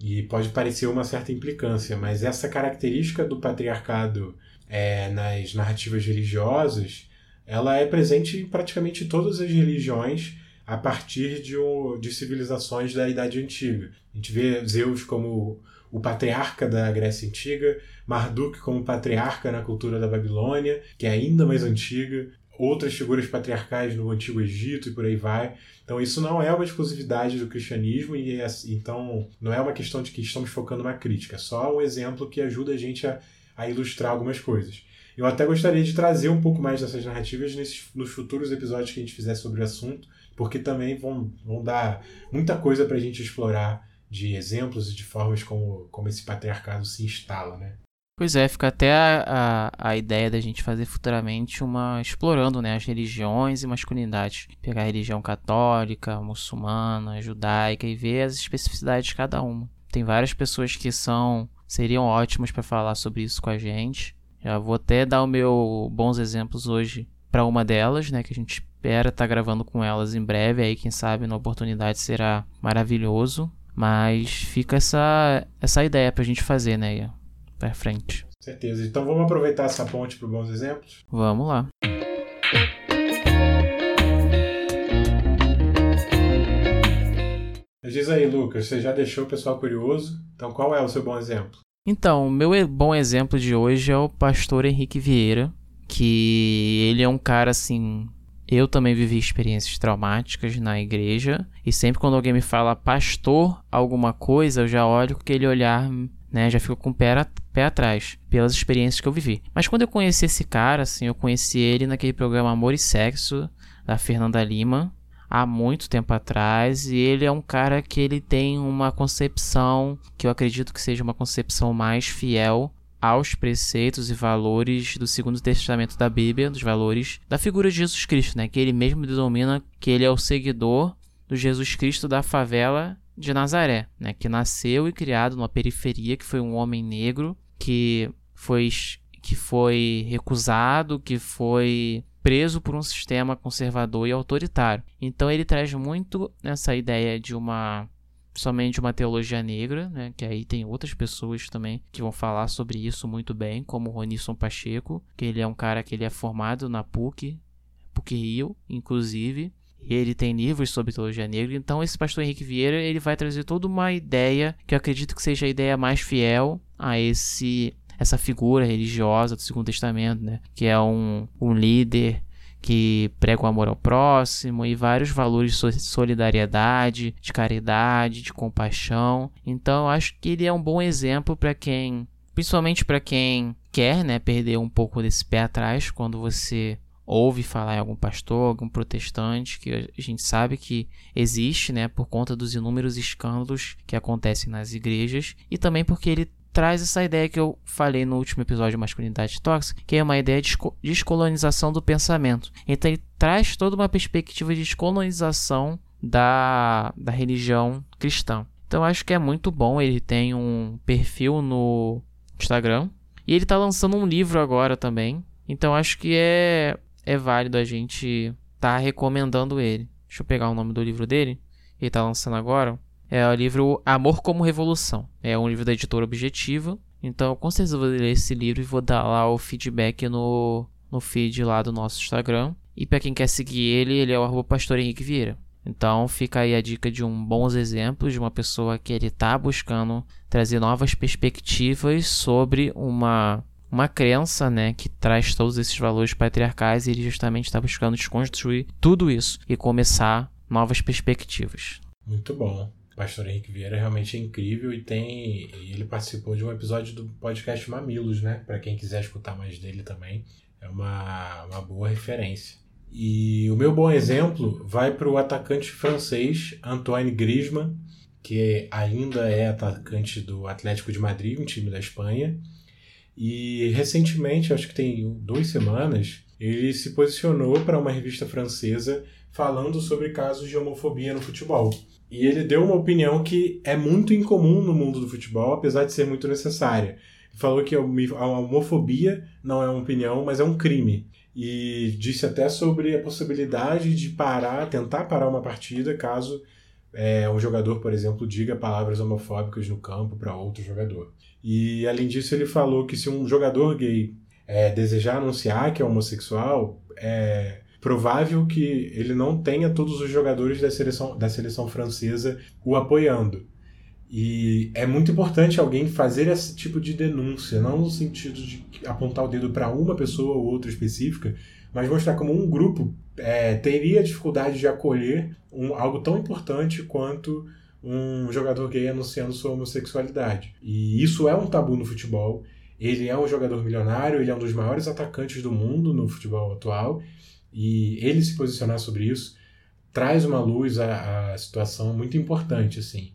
E pode parecer uma certa implicância, mas essa característica do patriarcado é, nas narrativas religiosas, ela é presente em praticamente todas as religiões a partir de, de civilizações da Idade Antiga. A gente vê Zeus como o patriarca da Grécia Antiga, Marduk como patriarca na cultura da Babilônia, que é ainda mais antiga, outras figuras patriarcais no Antigo Egito e por aí vai. Então isso não é uma exclusividade do cristianismo e é, então não é uma questão de que estamos focando uma crítica, é só um exemplo que ajuda a gente a a ilustrar algumas coisas. Eu até gostaria de trazer um pouco mais dessas narrativas nesses, nos futuros episódios que a gente fizer sobre o assunto, porque também vão, vão dar muita coisa para a gente explorar de exemplos e de formas como, como esse patriarcado se instala, né? Pois é, fica até a, a, a, ideia da gente fazer futuramente uma. explorando né, as religiões e masculinidades. Pegar a religião católica, muçulmana, judaica e ver as especificidades de cada uma. Tem várias pessoas que são seriam ótimos para falar sobre isso com a gente. Já vou até dar o meu bons exemplos hoje para uma delas, né, que a gente espera estar tá gravando com elas em breve, aí quem sabe na oportunidade será maravilhoso, mas fica essa essa ideia para a gente fazer, né, para frente. Certeza. Então vamos aproveitar essa ponte para bons exemplos? Vamos lá. Diz aí, Lucas, você já deixou o pessoal curioso, então qual é o seu bom exemplo? Então, o meu bom exemplo de hoje é o pastor Henrique Vieira, que ele é um cara assim. Eu também vivi experiências traumáticas na igreja, e sempre quando alguém me fala pastor alguma coisa, eu já olho com aquele olhar, né, já fico com o pé, pé atrás, pelas experiências que eu vivi. Mas quando eu conheci esse cara, assim, eu conheci ele naquele programa Amor e Sexo, da Fernanda Lima, há muito tempo atrás e ele é um cara que ele tem uma concepção que eu acredito que seja uma concepção mais fiel aos preceitos e valores do Segundo Testamento da Bíblia, dos valores da figura de Jesus Cristo, né? Que ele mesmo denomina que ele é o seguidor do Jesus Cristo da favela de Nazaré, né? Que nasceu e criado numa periferia, que foi um homem negro que foi que foi recusado, que foi preso por um sistema conservador e autoritário. Então ele traz muito essa ideia de uma somente uma teologia negra, né, que aí tem outras pessoas também que vão falar sobre isso muito bem, como Ronisson Pacheco, que ele é um cara que ele é formado na PUC, PUC Rio, inclusive, e ele tem livros sobre teologia negra. Então esse pastor Henrique Vieira, ele vai trazer toda uma ideia que eu acredito que seja a ideia mais fiel a esse essa figura religiosa do Segundo Testamento, né? Que é um, um líder que prega o amor ao próximo e vários valores de solidariedade, de caridade, de compaixão. Então, acho que ele é um bom exemplo para quem, principalmente para quem quer, né, perder um pouco desse pé atrás quando você ouve falar em algum pastor, algum protestante, que a gente sabe que existe, né, por conta dos inúmeros escândalos que acontecem nas igrejas e também porque ele traz essa ideia que eu falei no último episódio de Masculinidade Tóxica, que é uma ideia de descolonização do pensamento. Então ele traz toda uma perspectiva de descolonização da, da religião cristã. Então acho que é muito bom. Ele tem um perfil no Instagram e ele está lançando um livro agora também. Então acho que é, é válido a gente estar tá recomendando ele. Deixa eu pegar o nome do livro dele. Ele está lançando agora. É o livro Amor como Revolução. É um livro da editora Objetiva. Então, com certeza, vou ler esse livro e vou dar lá o feedback no, no feed lá do nosso Instagram. E para quem quer seguir ele, ele é o pastor Henrique Vieira. Então fica aí a dica de um bons exemplos de uma pessoa que ele está buscando trazer novas perspectivas sobre uma uma crença, né, que traz todos esses valores patriarcais e ele justamente está buscando desconstruir tudo isso e começar novas perspectivas. Muito bom. Pastor Henrique Vieira realmente é incrível e tem. Ele participou de um episódio do podcast Mamilos, né? Para quem quiser escutar mais dele também. É uma, uma boa referência. E o meu bom exemplo vai para o atacante francês Antoine Griezmann, que ainda é atacante do Atlético de Madrid, um time da Espanha. E recentemente, acho que tem duas semanas, ele se posicionou para uma revista francesa falando sobre casos de homofobia no futebol. E ele deu uma opinião que é muito incomum no mundo do futebol, apesar de ser muito necessária. Falou que a homofobia não é uma opinião, mas é um crime. E disse até sobre a possibilidade de parar, tentar parar uma partida caso é, um jogador, por exemplo, diga palavras homofóbicas no campo para outro jogador. E além disso, ele falou que se um jogador gay é, desejar anunciar que é homossexual, é provável que ele não tenha todos os jogadores da seleção, da seleção francesa o apoiando. E é muito importante alguém fazer esse tipo de denúncia, não no sentido de apontar o dedo para uma pessoa ou outra específica, mas mostrar como um grupo é, teria dificuldade de acolher um, algo tão importante quanto um jogador gay anunciando sua homossexualidade. E isso é um tabu no futebol. Ele é um jogador milionário, ele é um dos maiores atacantes do mundo no futebol atual, e ele se posicionar sobre isso traz uma luz à, à situação muito importante, assim.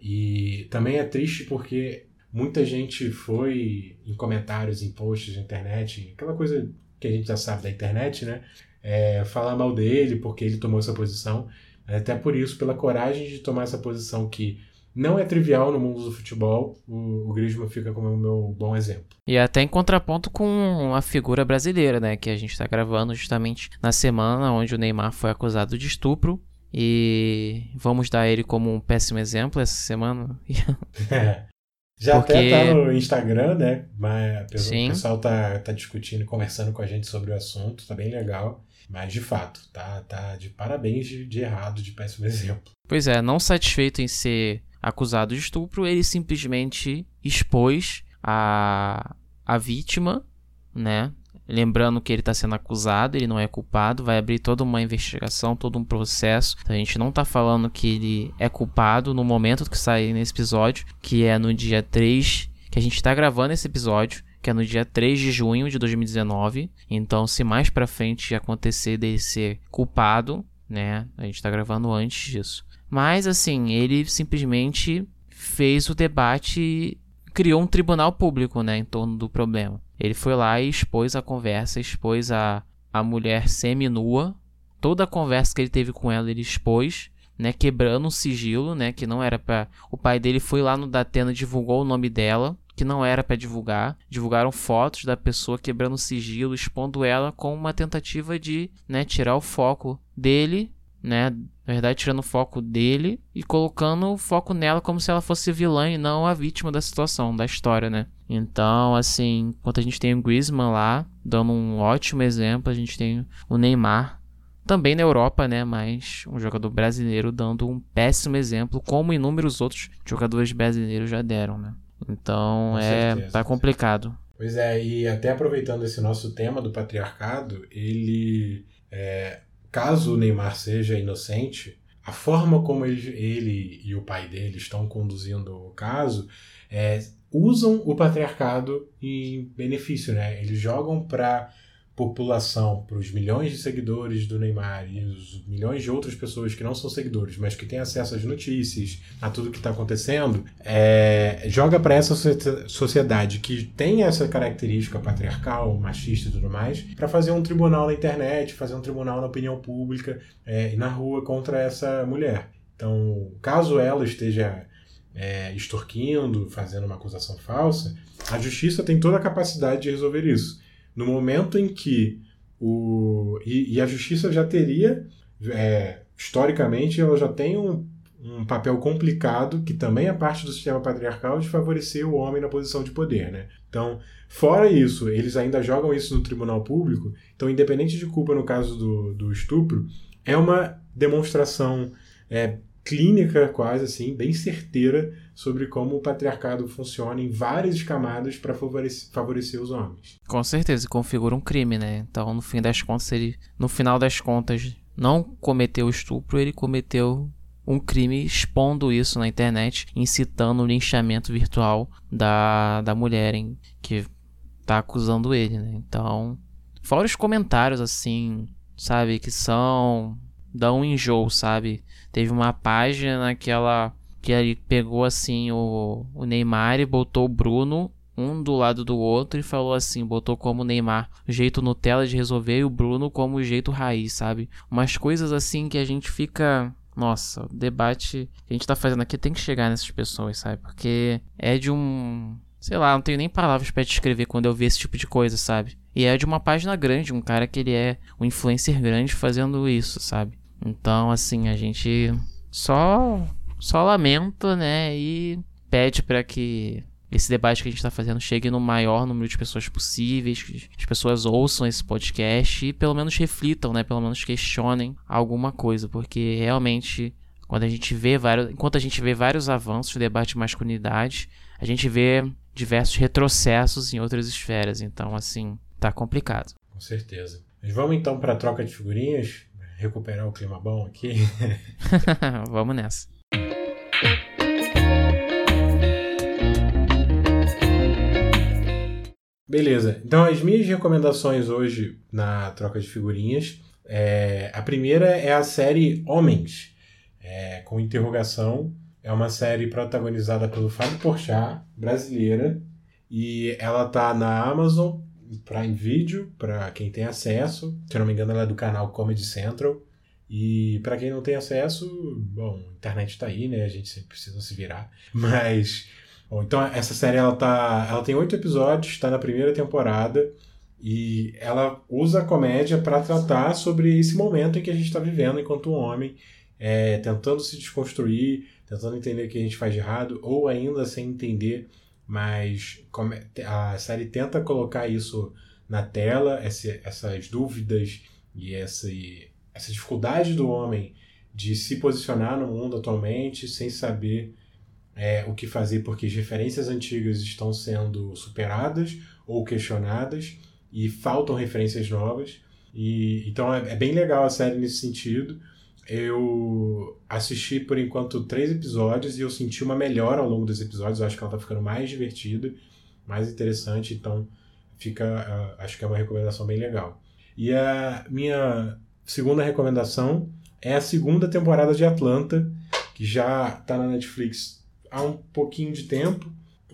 E também é triste porque muita gente foi em comentários, em posts na internet, aquela coisa que a gente já sabe da internet, né? É, falar mal dele porque ele tomou essa posição. Até por isso, pela coragem de tomar essa posição que não é trivial no mundo do futebol, o, o Griezmann fica como o meu bom exemplo. E até em contraponto com a figura brasileira, né? Que a gente está gravando justamente na semana onde o Neymar foi acusado de estupro. E vamos dar ele como um péssimo exemplo essa semana. Já Porque... até tá no Instagram, né? Mas o pessoal tá, tá discutindo, conversando com a gente sobre o assunto, tá bem legal. Mas de fato, tá, tá de parabéns de, de errado, de péssimo exemplo. Pois é, não satisfeito em ser acusado de estupro, ele simplesmente expôs a, a vítima, né? Lembrando que ele está sendo acusado, ele não é culpado, vai abrir toda uma investigação, todo um processo. Então, a gente não está falando que ele é culpado no momento que sai nesse episódio, que é no dia 3, que a gente está gravando esse episódio, que é no dia 3 de junho de 2019. Então, se mais para frente acontecer dele ser culpado, né, a gente está gravando antes disso. Mas assim, ele simplesmente fez o debate, criou um tribunal público, né, em torno do problema. Ele foi lá e expôs a conversa, expôs a, a mulher semi-nua. Toda a conversa que ele teve com ela, ele expôs, né? Quebrando um sigilo, né? Que não era para O pai dele foi lá no Datena divulgou o nome dela, que não era para divulgar. Divulgaram fotos da pessoa quebrando o sigilo, expondo ela com uma tentativa de, né? Tirar o foco dele né? Na verdade, tirando o foco dele e colocando o foco nela como se ela fosse vilã e não a vítima da situação, da história, né? Então, assim, enquanto a gente tem o Griezmann lá, dando um ótimo exemplo, a gente tem o Neymar, também na Europa, né? Mas um jogador brasileiro dando um péssimo exemplo, como inúmeros outros jogadores brasileiros já deram, né? Então, Com é certeza. tá complicado. Pois é, e até aproveitando esse nosso tema do patriarcado, ele é, caso o Neymar seja inocente, a forma como ele, ele e o pai dele estão conduzindo o caso é, usam o patriarcado em benefício, né? Eles jogam para população, para os milhões de seguidores do Neymar e os milhões de outras pessoas que não são seguidores, mas que têm acesso às notícias, a tudo que está acontecendo, é, joga para essa sociedade que tem essa característica patriarcal, machista e tudo mais, para fazer um tribunal na internet, fazer um tribunal na opinião pública é, e na rua contra essa mulher. Então, caso ela esteja é, extorquindo, fazendo uma acusação falsa, a justiça tem toda a capacidade de resolver isso. No momento em que o. E, e a justiça já teria, é, historicamente, ela já tem um, um papel complicado, que também é parte do sistema patriarcal, de favorecer o homem na posição de poder. Né? Então, fora isso, eles ainda jogam isso no tribunal público. Então, independente de culpa no caso do, do estupro, é uma demonstração é, clínica, quase assim, bem certeira sobre como o patriarcado funciona em várias camadas para favorecer, favorecer os homens. Com certeza, configura um crime, né? Então, no fim das contas, ele, no final das contas, não cometeu estupro, ele cometeu um crime expondo isso na internet, incitando o linchamento virtual da, da mulher que tá acusando ele, né? Então, fora os comentários assim, sabe, que são dão um enjoo, sabe? Teve uma página que ela que ele pegou assim o, o Neymar e botou o Bruno um do lado do outro e falou assim, botou como Neymar jeito Nutella de resolver e o Bruno como jeito raiz, sabe? Umas coisas assim que a gente fica nossa, o debate que a gente tá fazendo aqui tem que chegar nessas pessoas, sabe? Porque é de um. Sei lá, não tenho nem palavras para descrever quando eu ver esse tipo de coisa, sabe? E é de uma página grande, um cara que ele é um influencer grande fazendo isso, sabe? Então, assim, a gente só só lamenta, né? E pede para que esse debate que a gente está fazendo chegue no maior número de pessoas possíveis, que as pessoas ouçam esse podcast e pelo menos reflitam, né? Pelo menos questionem alguma coisa, porque realmente quando a gente vê vários, enquanto a gente vê vários avanços no debate de masculinidade, a gente vê diversos retrocessos em outras esferas. Então, assim, tá complicado. Com certeza. Mas vamos então para a troca de figurinhas, recuperar o clima bom aqui. vamos nessa. Beleza. Então, as minhas recomendações hoje na troca de figurinhas. É, a primeira é a série Homens, é, com interrogação. É uma série protagonizada pelo Fábio Porchat, brasileira. E ela tá na Amazon Prime Video, para quem tem acesso. Se eu não me engano, ela é do canal Comedy Central. E para quem não tem acesso, bom, a internet está aí, né? A gente sempre precisa se virar. Mas Bom, então essa série ela tá, ela tem oito episódios, está na primeira temporada e ela usa a comédia para tratar sobre esse momento em que a gente está vivendo enquanto homem, é, tentando se desconstruir, tentando entender o que a gente faz de errado ou ainda sem entender, mas a série tenta colocar isso na tela, essas dúvidas e essa, essa dificuldade do homem de se posicionar no mundo atualmente sem saber é, o que fazer porque as referências antigas estão sendo superadas ou questionadas e faltam referências novas. E, então é, é bem legal a série nesse sentido. Eu assisti por enquanto três episódios e eu senti uma melhora ao longo dos episódios. Eu acho que ela tá ficando mais divertida, mais interessante. Então fica, uh, acho que é uma recomendação bem legal. E a minha segunda recomendação é a segunda temporada de Atlanta, que já está na Netflix há um pouquinho de tempo,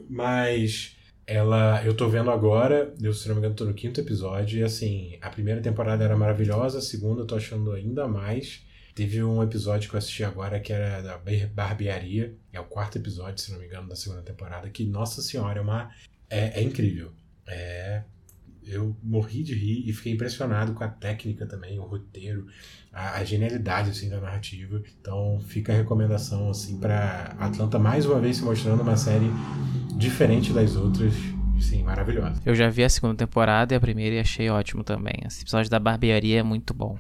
mas ela eu tô vendo agora, eu se não me engano tô no quinto episódio, e assim, a primeira temporada era maravilhosa, a segunda eu tô achando ainda mais. Teve um episódio que eu assisti agora que era da barbearia, é o quarto episódio, se não me engano, da segunda temporada, que, nossa senhora, é uma. É, é incrível. É eu morri de rir e fiquei impressionado com a técnica também, o roteiro, a, a genialidade assim da narrativa. Então fica a recomendação assim para Atlanta mais uma vez se mostrando uma série diferente das outras. Sim, maravilhosa. Eu já vi a segunda temporada e a primeira e achei ótimo também. Esse episódio da barbearia é muito bom.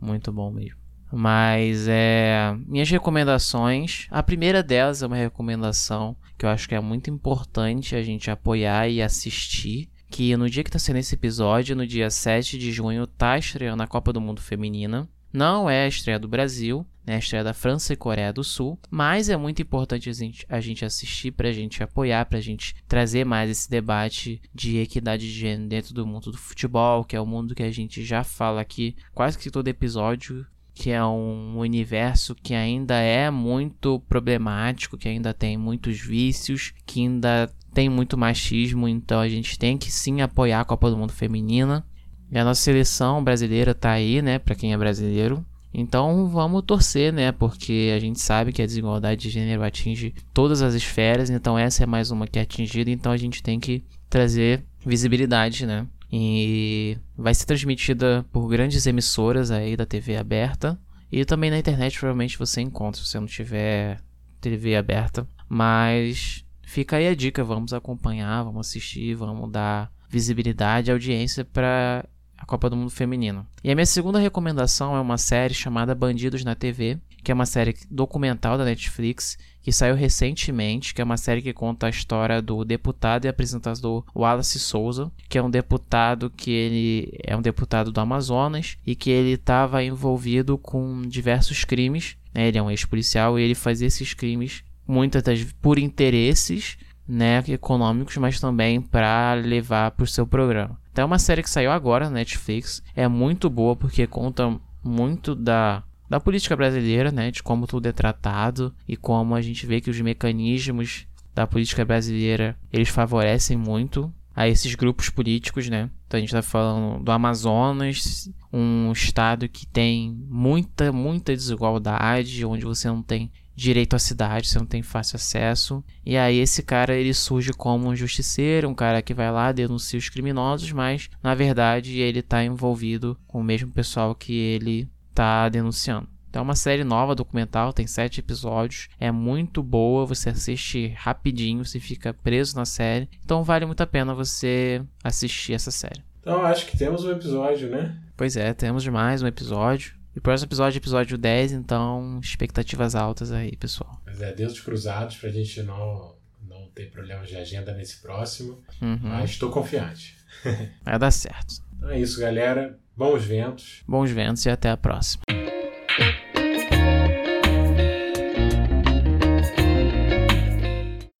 Muito bom mesmo. Mas é. Minhas recomendações. A primeira delas é uma recomendação que eu acho que é muito importante a gente apoiar e assistir que no dia que tá sendo esse episódio, no dia 7 de junho, tá estreando a Copa do Mundo Feminina. Não é a estreia do Brasil, né? A estreia da França e Coreia do Sul, mas é muito importante a gente, a gente assistir pra gente apoiar, pra gente trazer mais esse debate de equidade de gênero dentro do mundo do futebol, que é o mundo que a gente já fala aqui quase que todo episódio, que é um universo que ainda é muito problemático, que ainda tem muitos vícios, que ainda tem muito machismo, então a gente tem que sim apoiar a Copa do Mundo Feminina. E a nossa seleção brasileira tá aí, né, para quem é brasileiro. Então vamos torcer, né, porque a gente sabe que a desigualdade de gênero atinge todas as esferas, então essa é mais uma que é atingida, então a gente tem que trazer visibilidade, né? E vai ser transmitida por grandes emissoras aí da TV aberta. E também na internet provavelmente você encontra, se você não tiver TV aberta. Mas Fica aí a dica, vamos acompanhar, vamos assistir, vamos dar visibilidade e audiência para a Copa do Mundo Feminino. E a minha segunda recomendação é uma série chamada Bandidos na TV, que é uma série documental da Netflix que saiu recentemente, que é uma série que conta a história do deputado e apresentador Wallace Souza, que é um deputado que ele é um deputado do Amazonas e que ele estava envolvido com diversos crimes. Né? Ele é um ex-policial e ele fazia esses crimes muitas das por interesses né, econômicos, mas também para levar para o seu programa. Então é uma série que saiu agora na Netflix, é muito boa porque conta muito da da política brasileira, né, de como tudo é tratado e como a gente vê que os mecanismos da política brasileira eles favorecem muito a esses grupos políticos, né? Então a gente está falando do Amazonas, um estado que tem muita, muita desigualdade, onde você não tem direito à cidade, você não tem fácil acesso. E aí esse cara ele surge como um justiceiro, um cara que vai lá denuncia os criminosos, mas na verdade ele está envolvido com o mesmo pessoal que ele tá denunciando. Então é uma série nova, documental, tem sete episódios, é muito boa, você assiste rapidinho, você fica preso na série. Então vale muito a pena você assistir essa série. Então acho que temos um episódio, né? Pois é, temos mais um episódio. E o próximo episódio é episódio 10, então expectativas altas aí, pessoal. Mas é, Deus de cruzados pra gente não, não ter problemas de agenda nesse próximo. Uhum. Mas estou confiante. Vai dar certo. Então é isso, galera. Bons ventos. Bons ventos e até a próxima.